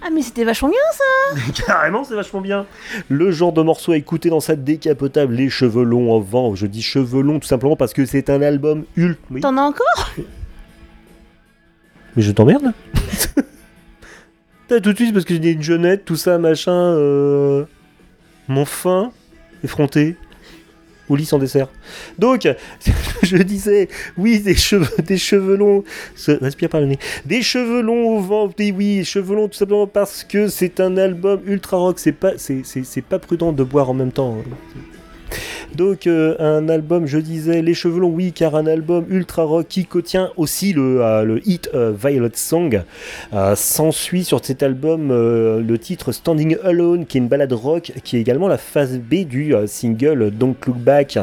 Ah, mais c'était vachement bien ça Carrément, c'est vachement bien. Le genre de morceau à écouter dans sa décapotable, les cheveux longs en vent. Je dis cheveux longs tout simplement parce que c'est un album ultra. Oui. T'en as encore? Mais je t'emmerde T'as tout de suite parce que j'ai une jeunette, tout ça, machin. Euh... Mon fin, effronté. Au lit sans dessert. Donc, je disais, oui, des cheveux, des cheveux longs. Respire par le nez. Des cheveux longs au vent. Oui, oui, cheveux longs tout simplement parce que c'est un album ultra rock. C'est pas, c'est, c'est, c'est pas prudent de boire en même temps. hein. Donc euh, un album, je disais, les cheveux longs, oui, car un album ultra rock qui contient aussi le, euh, le hit euh, Violet Song. S'ensuit sur cet album le titre Standing Alone, qui est une balade rock, qui est également la phase B du single Don't Look Back.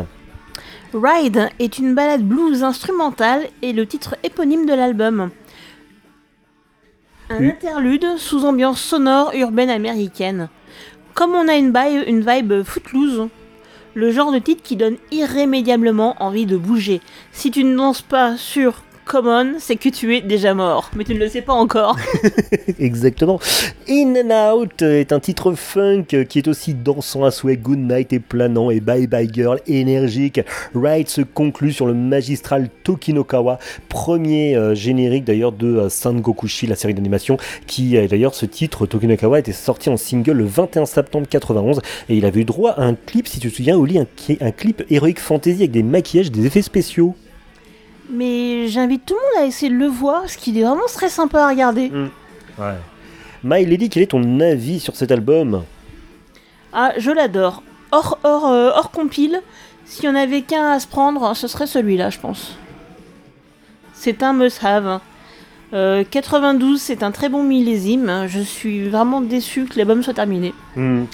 Ride est une balade blues instrumentale et le titre éponyme de l'album. Un interlude sous ambiance sonore urbaine américaine. Comme on a une, baille- une vibe footloose, le genre de titre qui donne irrémédiablement envie de bouger. Si tu ne danses pas sur Common, c'est que tu es déjà mort, mais tu ne le sais pas encore. Exactement. In and Out est un titre funk qui est aussi dansant à souhait, good night et planant et bye bye girl énergique. Ride se conclut sur le magistral Tokinokawa, premier euh, générique d'ailleurs de euh, Sangokushi, la série d'animation, qui d'ailleurs ce titre Tokinokawa était sorti en single le 21 septembre 91 et il avait eu droit à un clip, si tu te souviens, Oli, un, un clip héroïque fantasy avec des maquillages, des effets spéciaux. Mais j'invite tout le monde à essayer de le voir, parce qu'il est vraiment très sympa à regarder. Ouais. My Lady, quel est ton avis sur cet album? Ah, je l'adore. Hors, hors, euh, hors compile, s'il y en avait qu'un à se prendre, ce serait celui-là, je pense. C'est un must-have. Euh, 92, c'est un très bon millésime. Je suis vraiment déçu que l'album soit terminé. Hmm.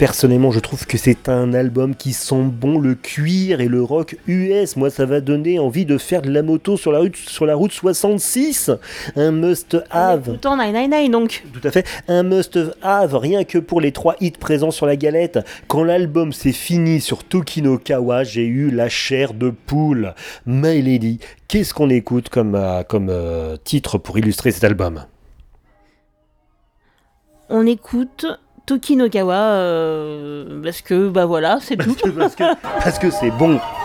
Personnellement, je trouve que c'est un album qui sent bon le cuir et le rock US. Moi, ça va donner envie de faire de la moto sur la route, sur la route 66. Un must-have. Autant 999 donc. Tout à fait. Un must-have, rien que pour les trois hits présents sur la galette. Quand l'album s'est fini sur Tokinokawa, j'ai eu la chair de poule. My Lady, qu'est-ce qu'on écoute comme, euh, comme euh, titre pour illustrer cet album? On écoute Tokinokawa euh, parce que, bah voilà, c'est tout. parce que c'est bon.「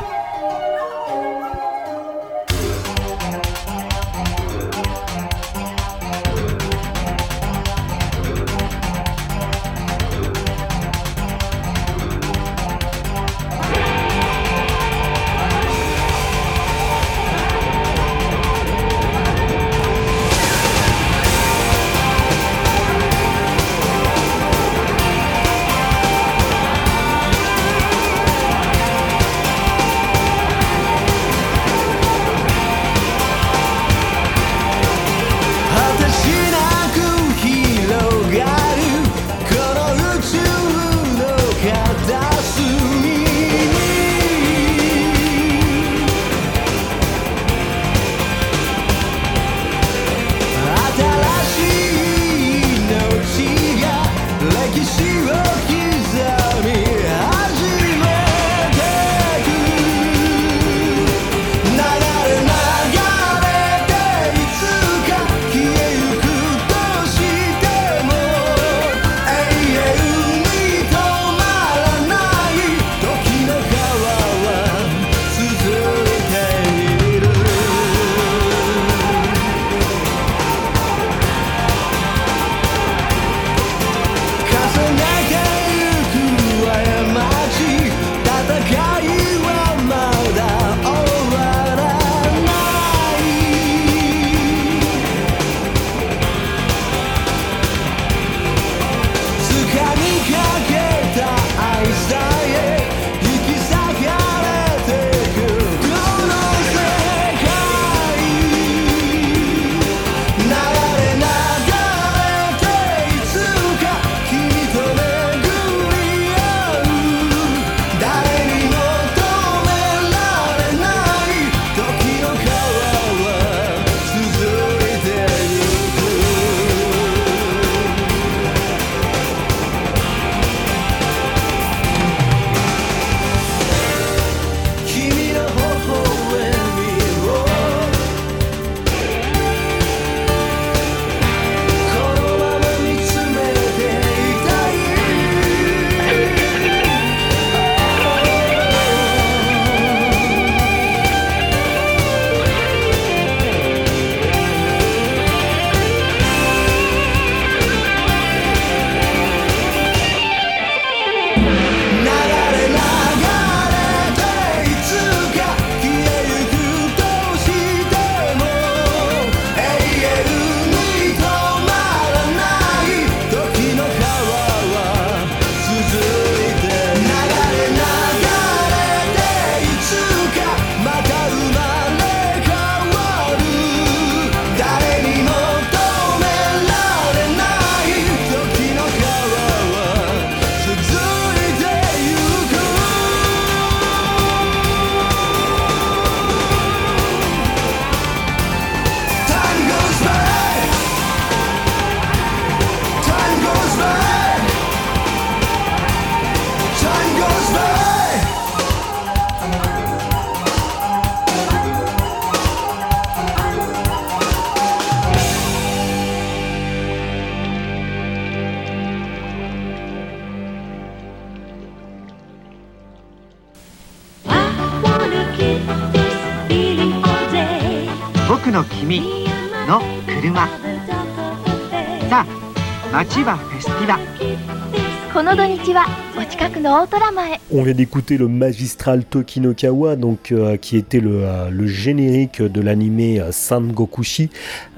On vient d'écouter le magistral Tokinokawa, donc euh, qui était le, euh, le générique de l'animé euh, Sangokushi,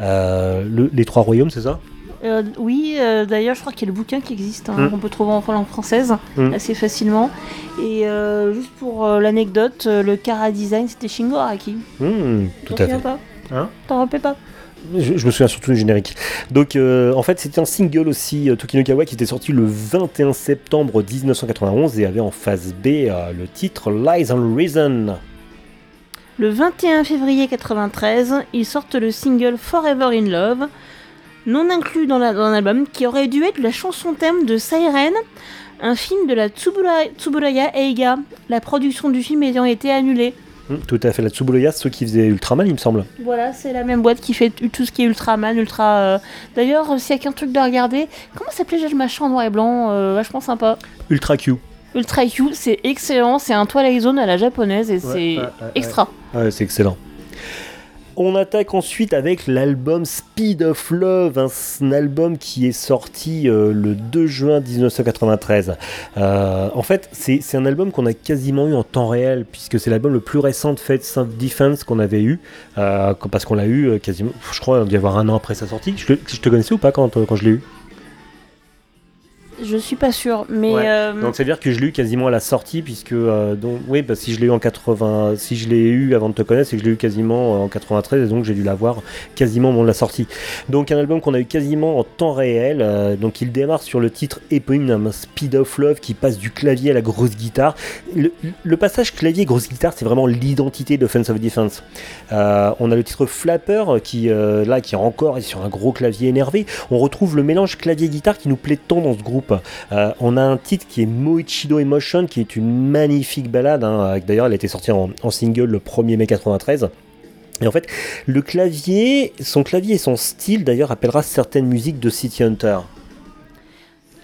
euh, le- les trois royaumes, c'est ça? Euh, oui, euh, d'ailleurs, je crois qu'il y a le bouquin qui existe, hein, Mm. qu'on peut trouver en langue française Mm. assez facilement. Et euh, juste pour euh, l'anecdote, le Kara Design, c'était Shingo Araki. Hmm, Tout à fait. Hein? T'en rappelles pas? Je, me souviens surtout du générique. Donc, euh, en fait, c'était un single aussi, euh, Tokinokawa, qui était sorti le 21 septembre 1991 et avait en phase B euh, le titre Lies and Reason. Le 21 février 93, ils sortent le single Forever in Love, non inclus dans la- dans l'album, qui aurait dû être la chanson thème de Siren, un film de la Tsubura- Tsuburaya Eiga, la production du film ayant été annulée. Hmm, Tout à fait, la Tsuburoya, ceux qui faisaient Ultraman, il me semble. Voilà, c'est la même boîte qui fait tout ce qui est Ultraman, Ultra. euh, D'ailleurs, euh, s'il y a qu'un truc de regarder, comment s'appelait le machin en noir et blanc euh, Vachement sympa. Ultra Q. Ultra Q, c'est excellent, c'est un Twilight Zone à la japonaise et c'est ouais, ouais, extra. Ouais, c'est excellent. On attaque ensuite avec l'album Speed of Love, un, album qui est sorti euh, le 2 juin 1993. Euh, en fait, c'est un album qu'on a quasiment eu en temps réel, puisque c'est l'album le plus récent de Fate of Defense qu'on avait eu, euh, parce qu'on l'a eu quasiment, je crois, il y avoir un an après sa sortie. Je, je te connaissais ou pas quand, quand je l'ai eu? Je suis pas sûre, mais. Ouais. euh, Donc ça veut dire que je l'ai eu quasiment à la sortie, puisque euh, donc oui, bah, si je l'ai eu en 80, si je l'ai eu avant de te connaître, c'est que je l'ai eu quasiment euh, en 93, et donc j'ai dû l'avoir quasiment au moment de la sortie. Donc un album qu'on a eu quasiment en temps réel. euh, donc il démarre sur le titre éponyme Speed of Love, qui passe du clavier à la grosse guitare. Le, le passage clavier grosse guitare, c'est vraiment l'identité de Fence of Defense. On a le titre Flapper qui là qui encore est sur un gros clavier énervé. On retrouve le mélange clavier-guitare qui nous plaît tant dans ce groupe. Euh, on a un titre qui est Moichido Emotion, qui est une magnifique balade. hein, D'ailleurs, elle a été sortie en, en single le 1er mai 93. Et en fait, le clavier, son clavier et son style d'ailleurs appellera certaines musiques de City Hunter.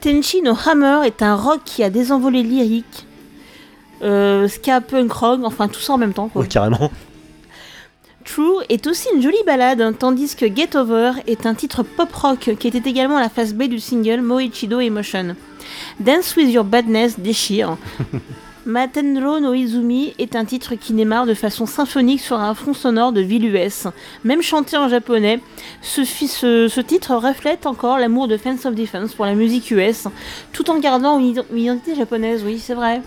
Tenchi no Hammer est un rock qui a des envolées lyriques. Euh, ska punk rock, enfin tout ça en même temps. Quoi. Ouais, carrément. True est aussi une jolie balade, hein, tandis que Get Over est un titre pop rock qui était également la face B du single Moichido Emotion. Dance with Your Badness déchire. Matenro no Izumi est un titre qui démarre de façon symphonique sur un fond sonore de ville US. Même chanté en japonais, ce, fi- ce- ce titre reflète encore l'amour de Fans of Defense pour la musique US, tout en gardant une identité japonaise, oui, c'est vrai.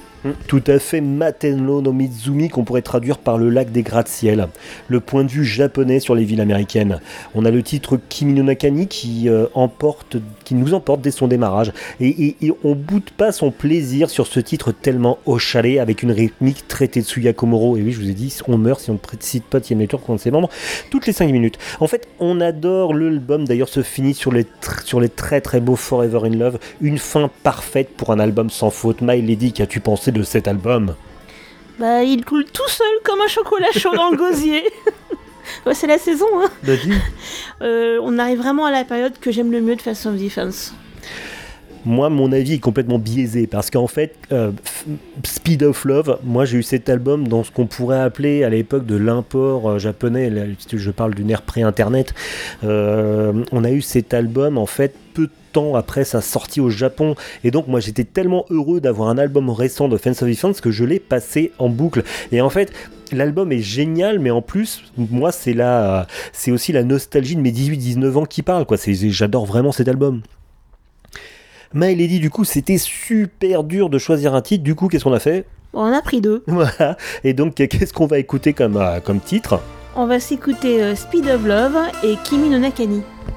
Tout à fait Matenlo no Mizumi qu'on pourrait traduire par le lac des gratte-ciel. Le point de vue japonais sur les villes américaines. On a le titre Kimi no Nakani qui, euh, emporte, qui nous emporte dès son démarrage. Et, on boude pas son plaisir sur ce titre tellement au chalet avec une rythmique très Tetsuya Komoro. Et oui, je vous ai dit, on meurt si on ne cite pas Network contre ses membres toutes les 5 minutes. En fait, on adore l'album. D'ailleurs, se finit sur les, sur les très très beaux Forever in Love. Une fin parfaite pour un album sans faute. My Lady, qu'as-tu pensé de cet album Bah, il coule tout seul comme un chocolat chaud dans le gosier. Ouais, c'est la saison, hein. Euh, on arrive vraiment à la période que j'aime le mieux de Fast of Defense. Moi, mon avis est complètement biaisé parce qu'en fait, euh, Speed of Love, moi j'ai eu cet album dans ce qu'on pourrait appeler à l'époque de l'import euh, japonais. Là, je parle d'une ère pré-internet. On a eu cet album en fait temps après sa sortie au Japon. Et donc, moi j'étais tellement heureux d'avoir un album récent de Fans of Defense que je l'ai passé en boucle. Et en fait, L'album est génial, mais en plus, moi, c'est la, c'est aussi la nostalgie de mes 18-19 ans qui parle, quoi. C'est, j'adore vraiment cet album. My Lady, du coup, c'était super dur de choisir un titre. Du coup, qu'est-ce qu'on a fait? On a pris deux. Voilà. Et donc, qu'est-ce qu'on va écouter comme, euh, comme titre? On va s'écouter euh, Speed of Love et Kimi no Nakani.「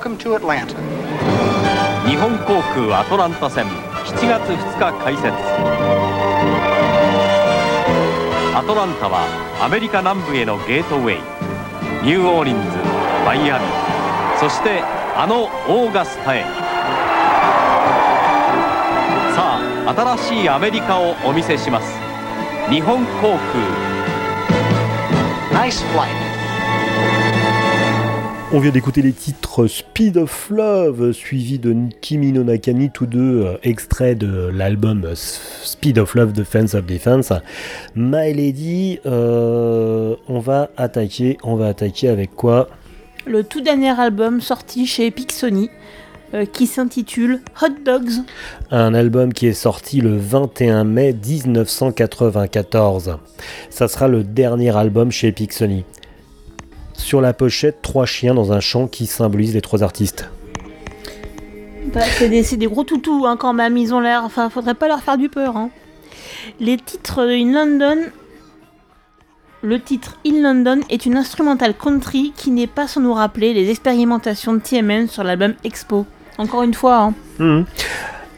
Welcome to Atlanta. 日本航空アトランタ線。7月2日開設。アトランタはアメリカ南部へのゲートウェイ。ニューオーリンズマイアミ。そしてあのオーガスタへ。さあ新しいアメリカをお見せします。日本航空。Nice flight. On vient d'écouter les titres Speed of Love, suivi de Kimi no Nakami, tous deux euh, extraits de l'album Speed of Love de Fans of Defense. My Lady, euh, on va attaquer, on va attaquer avec quoi? Le tout dernier album sorti chez Epic Sony, euh, qui s'intitule Hot Dogs. Un album qui est sorti le 21 mai 1994. Ça sera le dernier album chez Epic Sony. Sur la pochette, trois chiens dans un champ qui symbolisent les trois artistes. Bah, c'est des, gros toutous hein, quand même, ils ont l'air. Enfin, faudrait pas leur faire du peur. hein. Les titres In London. Le titre In London est une instrumentale country qui n'est pas sans nous rappeler les expérimentations de TMN sur l'album Expo. Encore une fois, hein.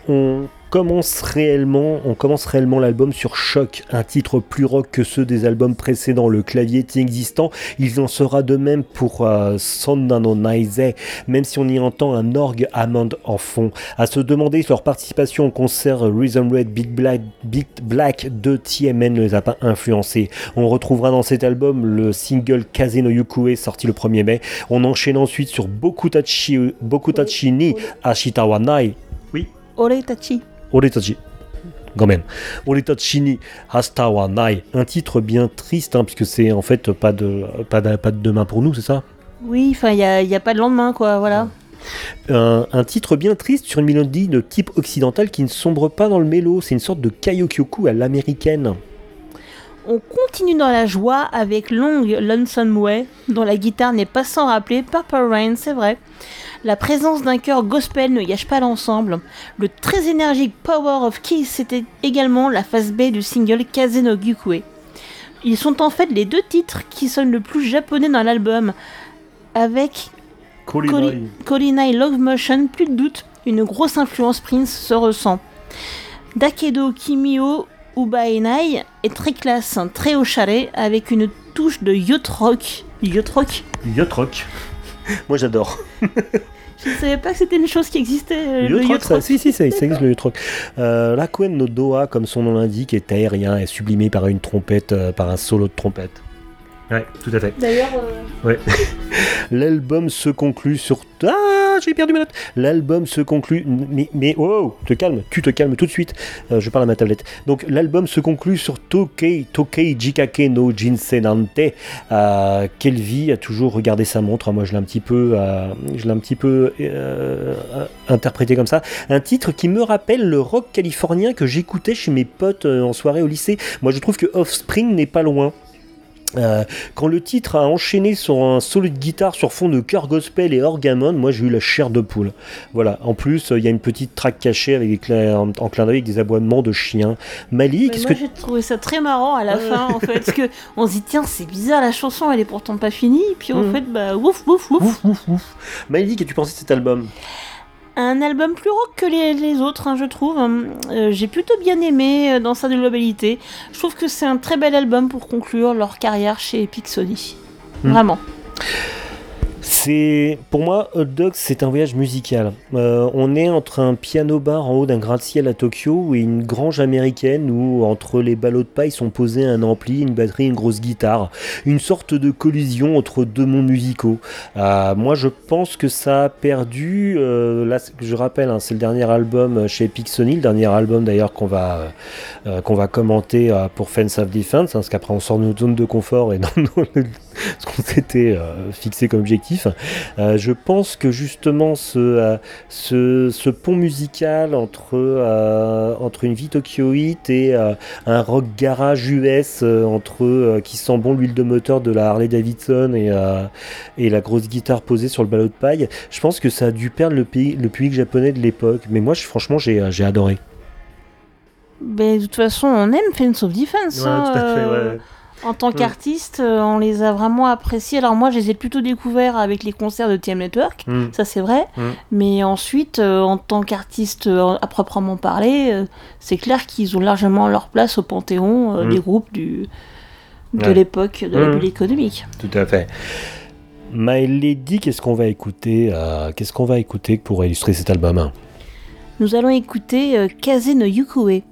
On commence réellement, on commence réellement l'album sur Choc, un titre plus rock que ceux des albums précédents. Le clavier est inexistant, il en sera de même pour euh, Sonna no Naise, même si on y entend un orgue Hammond en fond. À se demander si leur participation au concert Rhythm Red Big Black, Big Black de TMN ne les a pas influencés. On retrouvera dans cet album le single Kaze no Yukue sorti le 1er mai. On enchaîne ensuite sur Bokutachi, Bokutachi ni Ashitawa Nai. Oui. Oretachi. Oretachi. Gomen. Oretachi ni Hasta wa Nai. Un titre bien triste, hein, puisque c'est en fait pas de, pas de, pas de demain pour nous, c'est ça? Oui, enfin, il n'y a, y a pas de lendemain, quoi, voilà. un, un titre bien triste sur une mélodie de type occidental qui ne sombre pas dans le mélo. C'est une sorte de kayokyoku à l'américaine. On continue dans la joie avec Long Lonesome Way, dont la guitare n'est pas sans rappeler Purple Rain, c'est vrai. La présence d'un chœur gospel ne gâche pas l'ensemble. Le très énergique Power of Kiss, c'était également la face B du single Kaze no Gyukue. Ils sont en fait les deux titres qui sonnent le plus japonais dans l'album, avec Coli- Colinai Love Motion, plus de doute, une grosse influence Prince se ressent. Dakedo Kimio Ubaenai est très classe, très au chalet, avec une touche de yacht rock. Yacht rock? Yacht rock. Moi j'adore. Je ne savais pas que c'était une chose qui existait. euh, le yacht ça- si, si, ça, ça existe le. Euh, la Koen no Doha, comme son nom l'indique, est aérien et sublimé par une trompette, euh, par un solo de trompette. Ouais, tout à fait. D'ailleurs, euh, Ouais. L'album se conclut sur. Ah, j'ai perdu ma note. L'album se conclut. Mais, mais oh, te calme, tu te calmes tout de suite. Euh, je parle à ma tablette. Donc, l'album se conclut sur Tokei, Tokei Jikake no Jinsenante. Euh, Kelvy a toujours regardé sa montre. Moi, je l'ai un petit peu, euh, je l'ai un petit peu interprété comme ça. Un titre qui me rappelle le rock californien que j'écoutais chez mes potes en soirée au lycée. Moi, je trouve que Offspring n'est pas loin. Euh, quand le titre a enchaîné sur un solo de guitare sur fond de chœur gospel et orgamon, moi j'ai eu la chair de poule. Voilà. En plus, euh, il y a une petite track cachée avec des en, en clin d'œil avec des aboiements de chiens. Mali, qu'est-ce moi que j'ai trouvé ça très marrant à la fin en fait, parce que on se dit tiens c'est bizarre la chanson elle est pourtant pas finie, puis en Mhm. fait bah ouf ouf ouf. Mali, qu'as-tu pensé de cet album? Un album plus rock que les, les autres, hein, je trouve. Euh, J'ai plutôt bien aimé euh, dans sa globalité. Je trouve que c'est un très bel album pour conclure leur carrière chez Epic Sony. Hmm. Vraiment. C'est pour moi Hot Dogs, c'est un voyage musical. Euh, on est entre un piano bar en haut d'un gratte-ciel à Tokyo et une grange américaine où entre les ballots de paille sont posés un ampli, une batterie, une grosse guitare, une sorte de collision entre deux mondes musicaux. Euh, moi, je pense que ça a perdu. euh, là, je rappelle, hein, c'est le dernier album chez Epic Sony, le dernier album d'ailleurs qu'on va qu'on va commenter pour Fence of Defense, hein, parce qu'après on sort de notre zone de confort et dans nos- ce qu'on s'était euh, fixé comme objectif. Euh, je pense que justement ce, euh, ce, ce pont musical entre, euh, entre une vie tokyoïte et euh, un rock garage US, euh, entre euh, qui sent bon l'huile de moteur de la Harley Davidson et, euh, et la grosse guitare posée sur le ballot de paille, je pense que ça a dû perdre le, pays, le public japonais de l'époque. Mais moi, je- franchement, j'ai euh, j'ai adoré. Mais de toute façon, on aime Fence of Defense. Ouais, hein, tout à fait, euh, ouais. En tant Mm. qu'artiste, euh, on les a vraiment appréciés. Alors moi, je les ai plutôt découverts avec les concerts de TM Network, Mm. ça c'est vrai. Mm. Mais ensuite, euh, en tant qu'artiste euh, à proprement parler, euh, c'est clair qu'ils ont largement leur place au panthéon des groupes du, de Ouais. l'époque de la bulle économique. Tout à fait. My Lady, qu'est-ce qu'on va écouter Qu'est-ce qu'on va écouter pour illustrer cet album? Nous allons écouter Kaze no Yukue.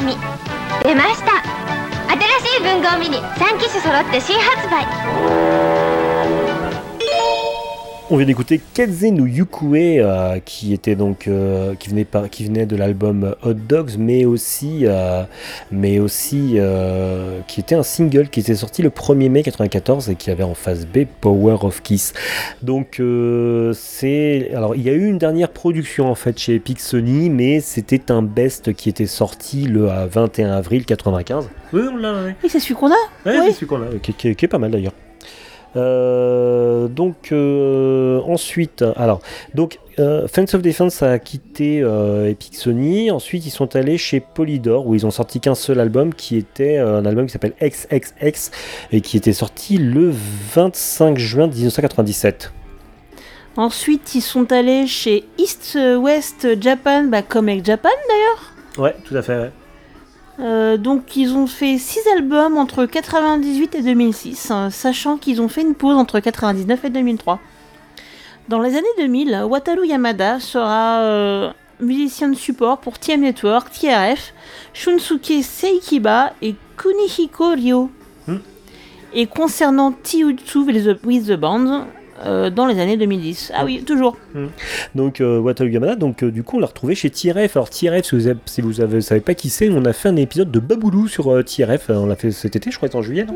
の新しい波。出ました。新しい文豪ミニ3機種揃って新発売。On vient d'écouter Kenze no Yukue, euh, qui était donc euh, qui venait par, qui venait de l'album Hot Dogs, mais aussi euh, mais aussi euh, qui était un single qui était sorti le 1er mai 94 et qui avait en face B Power of Kiss. Donc euh, c'est alors il y a eu une dernière production en fait chez Epic Sony, mais c'était un best qui était sorti le euh, 21 avril 95. Oui, on l'a. Oui, c'est celui qu'on a Ouais, Oui. c'est celui qu'on a, qui, qui- qui est pas mal d'ailleurs. Euh, donc euh, ensuite, alors donc euh, Fans of Defense a quitté euh, Epic Sony. Ensuite, ils sont allés chez Polydor où ils ont sorti qu'un seul album qui était un album qui s'appelle XXX et qui était sorti le 25 juin 1997. Ensuite, ils sont allés chez East West Japan, bah, comme avec Japan d'ailleurs. Ouais, tout à fait. ouais. Euh, donc ils ont fait 6 albums entre 98 et 2006, hein, sachant qu'ils ont fait une pause entre 99 et 2003. Dans les années 2000, Wataru Yamada sera euh, musicien de support pour TM Network, TRF, Shunsuke Seikiba et Kunihiko Ryo. Et concernant the, with the Band, euh, dans les années 2010. Ah oui, toujours. Donc euh, Wataru Yamada, donc euh, du coup on l'a retrouvé chez TRF. Alors TRF, si vous avez, si vous avez- savez pas qui c'est, on a fait un épisode de Baboulou sur euh, TRF. On l'a fait cet été, je crois, en juillet.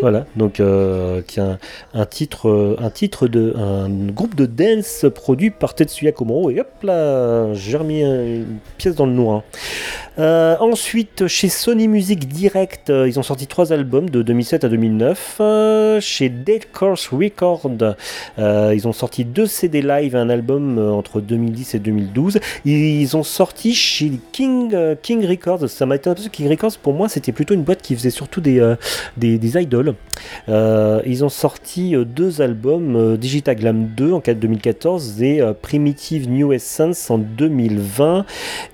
Voilà, donc qui est un, un titre, un titre de un groupe de dance produit par Tetsuya Komuro. Et hop là, j'ai remis une pièce dans le noir. Euh, ensuite, chez Sony Music Direct, euh, ils ont sorti trois albums de 2007 à 2009. Euh, chez Dead Course Record, euh, ils ont sorti deux CD live et un album entre 2010 et 2012. Ils ont sorti chez King, King Records. Ça m'a été un peu King Records, pour moi, c'était plutôt une boîte qui faisait surtout des, des, ils ont sorti deux albums, Digital Glam 2 en 2014 et Primitive New Essence en 2020.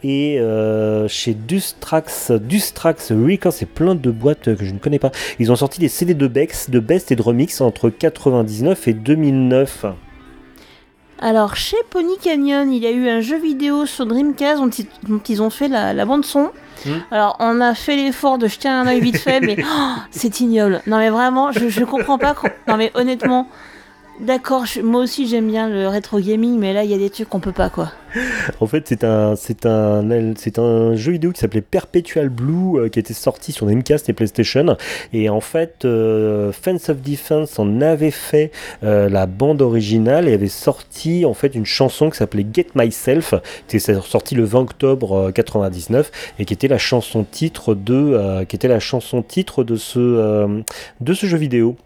Et euh, chez Dustrax, Dustrax Records, c'est plein de boîtes que je ne connais pas. Ils ont sorti des CD de Bex, de Best et de Remix entre 99 et 2009. Alors, chez Pony Canyon, il y a eu un jeu vidéo sur Dreamcast dont ils, dont ils ont fait la, la bande-son. Hmm. Alors, on a fait l'effort de jeter un œil vite fait, mais oh, c'est ignoble. Non, mais vraiment, je, je comprends pas. Non, mais honnêtement, d'accord, moi aussi j'aime bien le rétro gaming, mais là, il y a des trucs qu'on peut pas, quoi. En fait, c'est un, c'est un, c'est un jeu vidéo qui s'appelait Perpetual Blue euh, qui était sorti sur Dreamcast et PlayStation. Et en fait, euh, Fans of Defense en avait fait euh, la bande originale et avait sorti en fait une chanson qui s'appelait Get Myself, qui était sortie le 20 octobre euh, 99 et qui était la chanson titre de, euh, qui était la chanson titre de ce, euh, de ce jeu vidéo.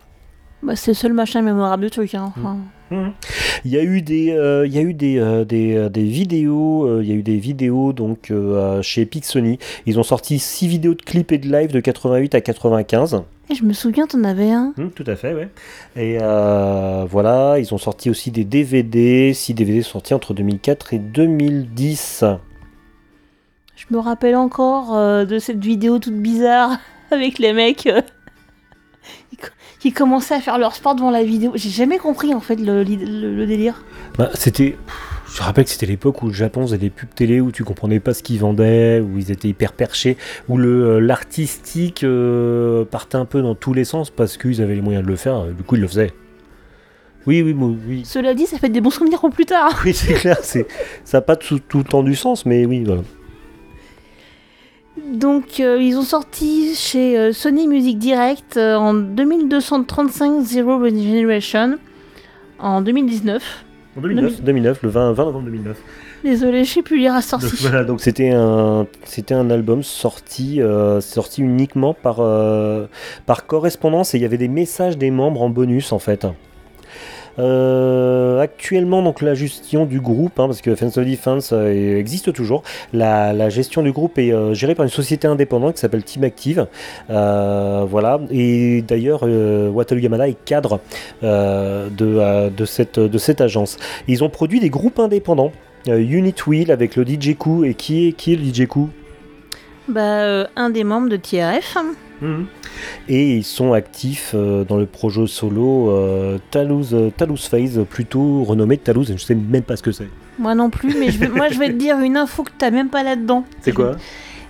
Bah, c'est le seul machin mémorable du truc. Hein. Enfin, Il y a eu des, euh, il y a eu des, euh, des, euh, des vidéos, euh, il y a eu des vidéos donc euh, chez Epic Sony. Ils ont sorti 6 vidéos de clips et de live de 88 à 95. Et je me souviens, t'en avais un. Hum, tout à fait, ouais. Et euh, voilà, ils ont sorti aussi des DVD. 6 DVD sont sortis entre 2004 et 2010. Je me rappelle encore euh, de cette vidéo toute bizarre avec les mecs euh, qui co- qui commençaient à faire leur sport devant la vidéo. J'ai jamais compris en fait le, le- le délire. Bah, c'était. Je rappelle que c'était l'époque où le Japon faisait des pubs télé où tu comprenais pas ce qu'ils vendaient, où ils étaient hyper perchés, où le euh, l'artistique euh, partait un peu dans tous les sens parce qu'ils avaient les moyens de le faire, euh, du coup ils le faisaient. Oui, oui, oui. Cela dit, ça fait des bons souvenirs pour plus tard. Oui, c'est clair, ça n'a pas tout, tout le temps du sens, mais oui, voilà. Donc, euh, ils ont sorti chez euh, Sony Music Direct euh, en 2235 Zero Generation en 2019. En 2009, 2009 le 20, 20 novembre 2009. Désolé, je sais plus lire à Donc, sortie. voilà, donc c'était un, c'était un album sorti, sorti uniquement par, par correspondance et il y avait des messages des membres en bonus en fait. Euh, actuellement, donc la gestion du groupe, hein, parce que Fans of Defense euh, existe toujours, la, gestion du groupe est euh, gérée par une société indépendante qui s'appelle Team Active. Voilà, et d'ailleurs, Wataru Yamada est cadre de, cette, agence. Ils ont produit des groupes indépendants. Unit Wheel avec le DJ Coup et qui est, qui est le DJ Coup Bah, un des membres de TRF. Et ils sont actifs euh, dans le projet solo euh, Talus, euh, Talus Phase, plutôt renommé Talus, je sais même pas ce que c'est. Moi non plus, mais je vais- moi je vais te dire une info que t'as même pas là-dedans. C'est quoi?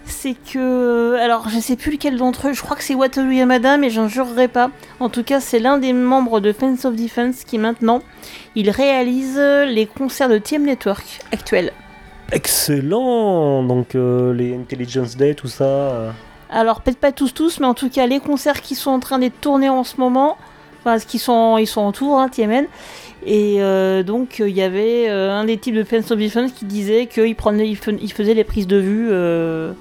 C'est que. Alors je sais plus lequel d'entre eux, je crois que c'est Wataru Yamada, mais j'en jurerai pas. En tout cas, c'est l'un des membres de Fans of Defense qui maintenant il réalise les concerts de TM Network actuels. Excellent Donc euh, les Intelligence Day, tout ça. Alors peut-être pas tous tous, mais en tout cas les concerts qui sont en train d'être tournés en ce moment, enfin ce qui sont ils sont en tour, hein, TMN. Et euh, donc euh, il y avait euh, un des types de Fans of Defense qui disait qu'il prenait, il, faisait les prises de vue. euh,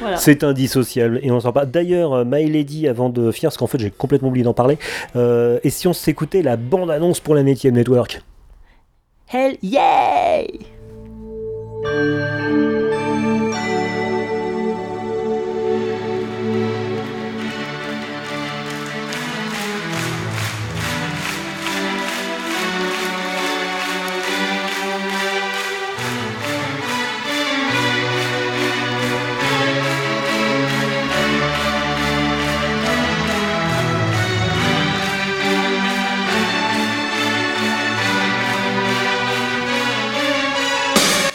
voilà. C'est indissociable et on s'en parle. D'ailleurs, My Lady, avant de finir, parce qu'en fait j'ai complètement oublié d'en parler, euh, et si on s'écoutait la bande-annonce pour la Netiem Network? Hell yeah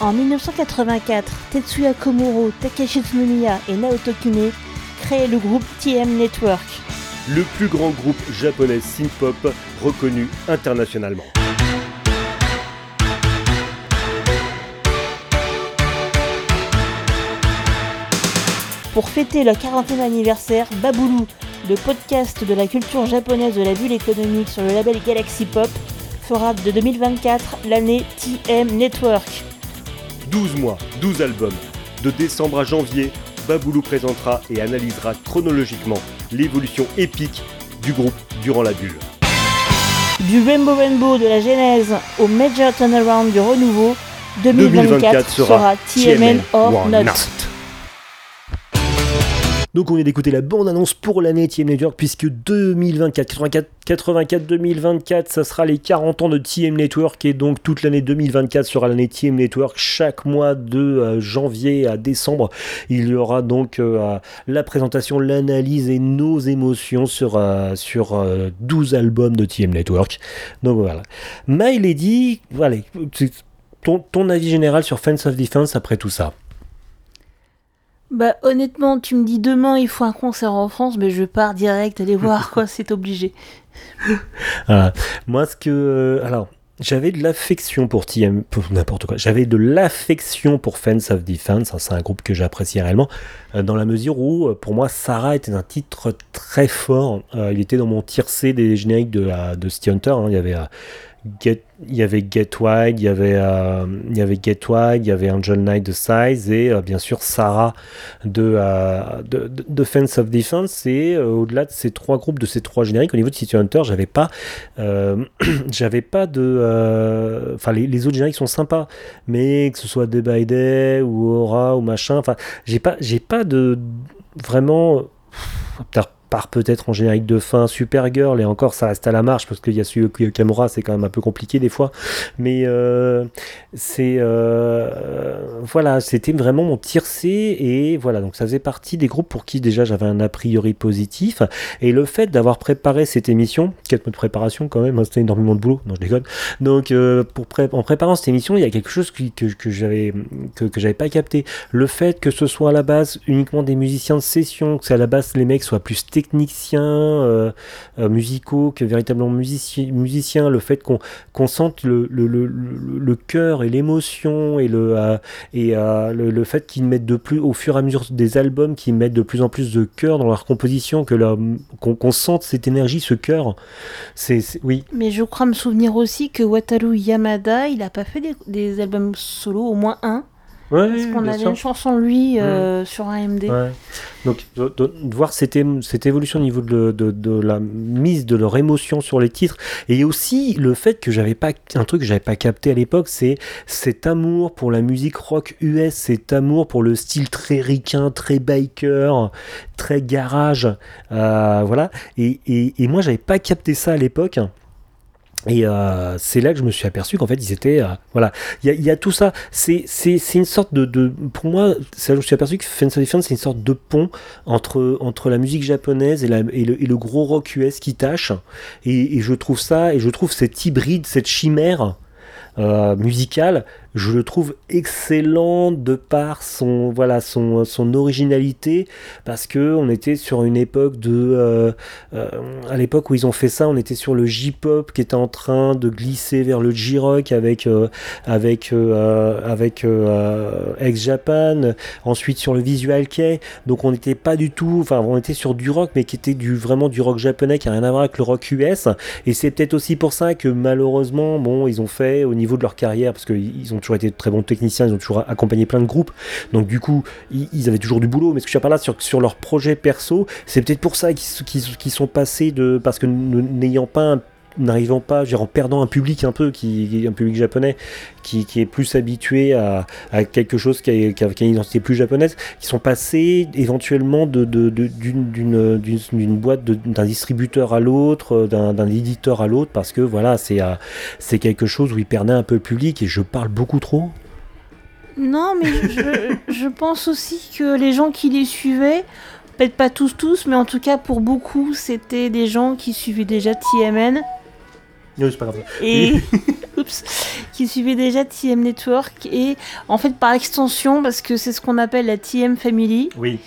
En 1984, Tetsuya Komuro, Takeshi Tsunomiya et Naoto Kune créent le groupe TM Network. Le plus grand groupe japonais synth-pop reconnu internationalement. Pour fêter leur 40e anniversaire, Baboulou, le podcast de la culture japonaise de la bulle économique sur le label Galaxy Pop, fera de 2024 l'année TM Network. 12 mois, 12 albums. De décembre à janvier, Baboulou présentera et analysera chronologiquement l'évolution épique du groupe durant la bulle. Du Rainbow Rainbow de la genèse au Major Turnaround du renouveau, 2024, sera TMN or not. Donc on vient d'écouter la bande-annonce pour l'année TM Network puisque 2024, 84-2024, ça sera les 40 ans de TM Network et donc toute l'année 2024 sera l'année TM Network. Chaque mois de euh, janvier à décembre, il y aura donc euh, la présentation, l'analyse et nos émotions sur, euh, sur euh, 12 albums de TM Network. Donc voilà. My Lady, ton avis général sur Fans of Defense après tout ça Bah honnêtement, tu me dis demain il faut un concert en France, mais je pars direct aller voir quoi, c'est obligé. Voilà. Moi, ce que. euh, alors, j'avais de l'affection pour TM. Pour n'importe quoi. J'avais de l'affection pour Fans of Defense. hein, c'est un groupe que j'apprécie réellement. euh, dans la mesure où, euh, pour moi, Sarah était un titre très fort. Il était dans mon tier C des génériques de, de Hunter. hein. Il y avait. Il y avait Get il y avait, euh, y avait il y avait Angel Knight de Size et euh, bien sûr Sarah de, euh, de, de- de Fans of Defense. Et euh, au-delà de ces trois groupes, de ces trois génériques, au niveau de City Hunter, j'avais pas, j'avais pas de, enfin les, autres génériques sont sympas, mais que ce soit Day by Day ou Aura ou machin, enfin j'ai pas, j'ai pas de vraiment part peut-être en générique de fin Supergirl et encore ça reste à la marche parce qu'il y a Yasuo Kamura c'est quand même un peu compliqué des fois. Mais euh, c'est euh, voilà c'était vraiment mon tir C et voilà donc ça faisait partie des groupes pour qui déjà j'avais un a priori positif. Et le fait d'avoir préparé cette émission 4 mois de préparation quand même hein, c'était énormément de boulot non je déconne. Donc euh, pour pré- en préparant cette émission il y a quelque chose que, que j'avais que, que j'avais pas capté. Le fait que ce soit à la base uniquement des musiciens de session que c'est à la base les mecs soient plus techniciens euh, euh, musicaux que véritablement musici- musiciens le fait qu'on sente le, cœur et l'émotion et le euh, et le, fait qu'ils mettent de plus au fur et à mesure des albums qu'ils mettent de plus en plus de cœur dans leur composition qu'on qu'on sente cette énergie ce cœur c'est oui Mais je crois me souvenir aussi que Wataru Yamada, il a pas fait des albums solo, au moins un. Ouais, Parce qu'on avait sûr. une chanson lui euh, sur AMD. Ouais. Donc, de, de- de voir cette, évolution au niveau de la mise de leur émotion sur les titres, et aussi le fait que j'avais pas un truc que j'avais pas capté à l'époque, c'est cet amour pour la musique rock US, cet amour pour le style très ricain, très biker, très garage, euh, voilà. Et, et, et moi, j'avais pas capté ça à l'époque. Et euh, c'est là que je me suis aperçu qu'en fait ils étaient euh, voilà. Il y a, tout ça. C'est une sorte de, de pour moi c'est là que je me suis aperçu que Fans of Defense c'est une sorte de pont entre entre la musique japonaise et, le, et le gros rock US qui tâche. Et, je trouve ça et je trouve cet hybride cette chimère euh, musical, je le trouve excellent de par son voilà son, son originalité parce que on était sur une époque de euh, euh, à l'époque où ils ont fait ça, on était sur le J-pop qui était en train de glisser vers le J-rock avec euh, avec avec ex Japan, ensuite sur le Visual Kei, donc on n'était pas du tout, enfin on était sur du rock mais qui était du vraiment du rock japonais qui a rien à voir avec le rock US et c'est peut-être aussi pour ça que malheureusement bon ils ont fait au niveau de leur carrière parce qu'ils ont toujours été très bons techniciens, ils ont toujours accompagné plein de groupes. Donc du coup, ils, avaient toujours du boulot. Mais ce que je veux par là, sur, sur leur projet perso, c'est peut-être pour ça qu'ils sont passés de... Parce que n'ayant pas un n'arrivant pas, en perdant un public un peu, qui, un public japonais, qui, est plus habitué à, quelque chose qui a, une identité plus japonaise, qui sont passés éventuellement d'une, boîte, d'un distributeur à l'autre, d'un, d'un éditeur à l'autre, parce que voilà, c'est, euh, c'est quelque chose où ils perdaient un peu le public, et je parle beaucoup trop. Non, mais je, je pense aussi que les gens qui les suivaient, peut-être pas tous tous, mais en tout cas pour beaucoup, c'était des gens qui suivaient déjà TMN Oui, c'est pas grave. et oups, qui suivaient déjà TM Network et en fait par extension parce que c'est ce qu'on appelle la TM Family. Oui.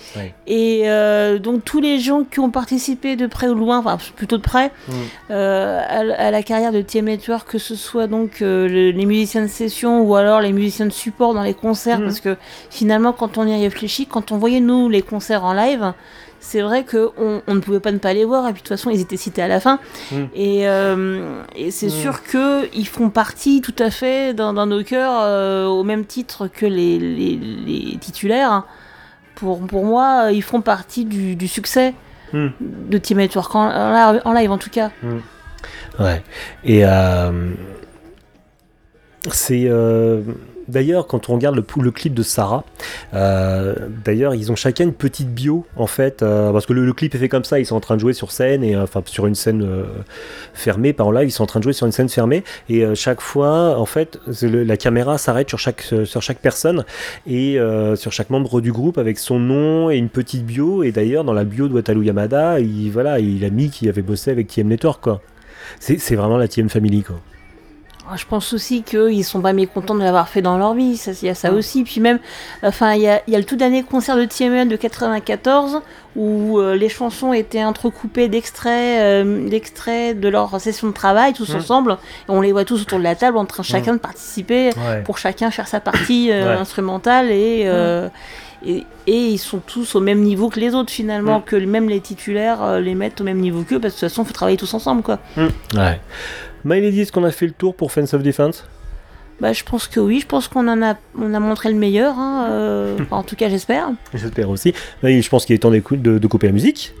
Et euh, donc tous les gens qui ont participé de près ou loin, enfin plutôt de près, Mm. euh, à, la carrière de TM Network, que ce soit donc euh, le- les musiciens de session ou alors les musiciens de support dans les concerts, parce que finalement quand on y réfléchit, quand on voyait nous les concerts en live, c'est vrai que on, ne pouvait pas ne pas les voir et puis de toute façon ils étaient cités à la fin Mm. et, euh, et c'est Mm. sûr que ils font partie tout à fait dans, dans nos cœurs euh, au même titre que les, les- les titulaires pour, pour moi ils font partie du, du succès Mm. de Team Network en, en live- en tout cas Ouais. Et euh, c'est d'ailleurs quand on regarde le, clip de Sarah, euh, d'ailleurs ils ont chacun une petite bio en fait, euh, parce que le, clip est fait comme ça, ils sont en train de jouer sur scène et enfin sur une scène euh, fermée, pas en live, ils sont en train de jouer sur une scène fermée et chaque fois en fait la caméra s'arrête sur chaque sur chaque personne et sur chaque membre du groupe avec son nom et une petite bio et d'ailleurs dans la bio de Wataru Yamada, il voilà il a mis qu'il avait bossé avec TM Network quoi. C'est vraiment la TM Family quoi. Ah, Je pense aussi qu'ils sont pas mécontents de l'avoir fait dans leur vie, il y a ça aussi. Puis même, enfin, il y a, il y a le tout dernier concert de TMN de 94 où euh, les chansons étaient entrecoupées d'extraits, euh, d'extraits de leur session de travail tous ensemble. Et on les voit tous autour de la table en train chacun de participer Ouais. pour chacun faire sa partie euh, Ouais. instrumentale et, euh, et et ils sont tous au même niveau que les autres finalement, que même les titulaires euh, les mettent au même niveau qu'eux parce que de toute façon, faut travailler tous ensemble quoi. Ouais. My Lady, est-ce qu'on a fait le tour pour Fans of Defense? Bah, je pense que oui, je pense qu'on en a, on a montré le meilleur, hein, euh, en tout cas j'espère. J'espère aussi. Et je pense qu'il est temps de, de couper la musique.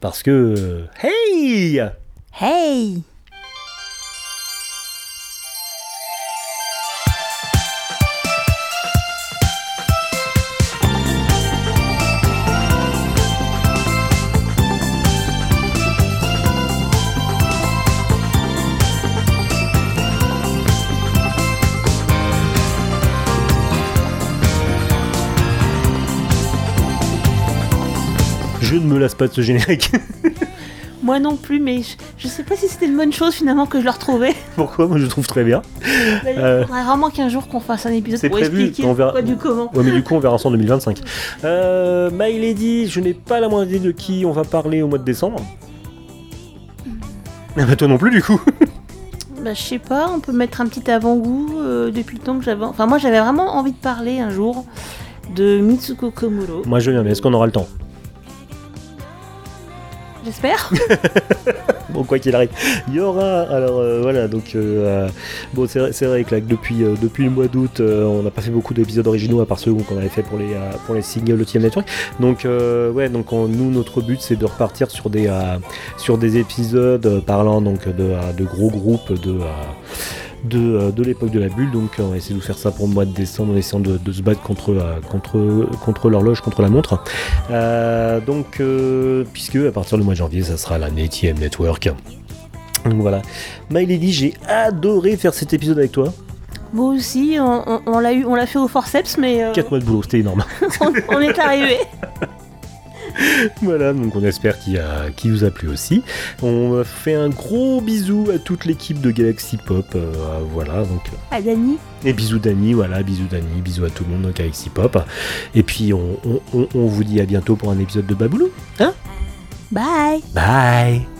Parce que... euh, Hey Hey Je ne me lasse pas de ce générique. Moi non plus, mais je, je sais pas si c'était une bonne chose finalement que je le retrouvais. Pourquoi? Moi je le trouve très bien. Il Euh, faudrait vraiment qu'un jour qu'on fasse un épisode pour prévu, expliquer on verra. du comment. Ouais, mais du coup, on verra ça en 2025. Euh, My Lady, je n'ai pas la moindre idée de qui on va parler au mois de décembre. Ah bah toi non plus, du coup. Bah, je sais pas, on peut mettre un petit avant-goût euh, depuis le temps que j'avais. Enfin, moi j'avais vraiment envie de parler un jour de Mitsuko Komuro. Moi je viens, mais est-ce qu'on aura le temps? J'espère. Bon, quoi qu'il arrive, il y aura. Alors euh, voilà, donc euh, euh, bon, c'est vrai, vrai que là, depuis, euh, depuis le mois d'août, euh, on n'a pas fait beaucoup d'épisodes originaux à part ceux qu'on avait fait pour les, pour les singles TM Network. Donc ouais, donc on- nous notre but c'est de repartir sur des sur des épisodes parlant donc de, de gros groupes de de, euh, de l'époque de la bulle. Donc euh, on va essayer de vous faire ça pour le mois de décembre en essayant de, se battre contre, euh, contre, contre l'horloge, contre la montre. Donc, puisque à partir du mois de janvier, ça sera la NetIM Network. Donc voilà. My Lady, j'ai adoré faire cet épisode avec toi. Moi aussi, on, l'a fait au forceps, mais. Euh... 4 mois de boulot, c'était énorme. on est arrivé. voilà, donc on espère qu'il qu vous a plu aussi. On fait un gros bisou à toute l'équipe de Galaxy Pop. Euh, voilà, donc. Euh, à Dani. Et bisous Dani, voilà, bisous Dani, bisous à tout le monde dans Galaxy Pop. Et puis on, vous dit à bientôt pour un épisode de Baboulou. Hein? Bye. Bye.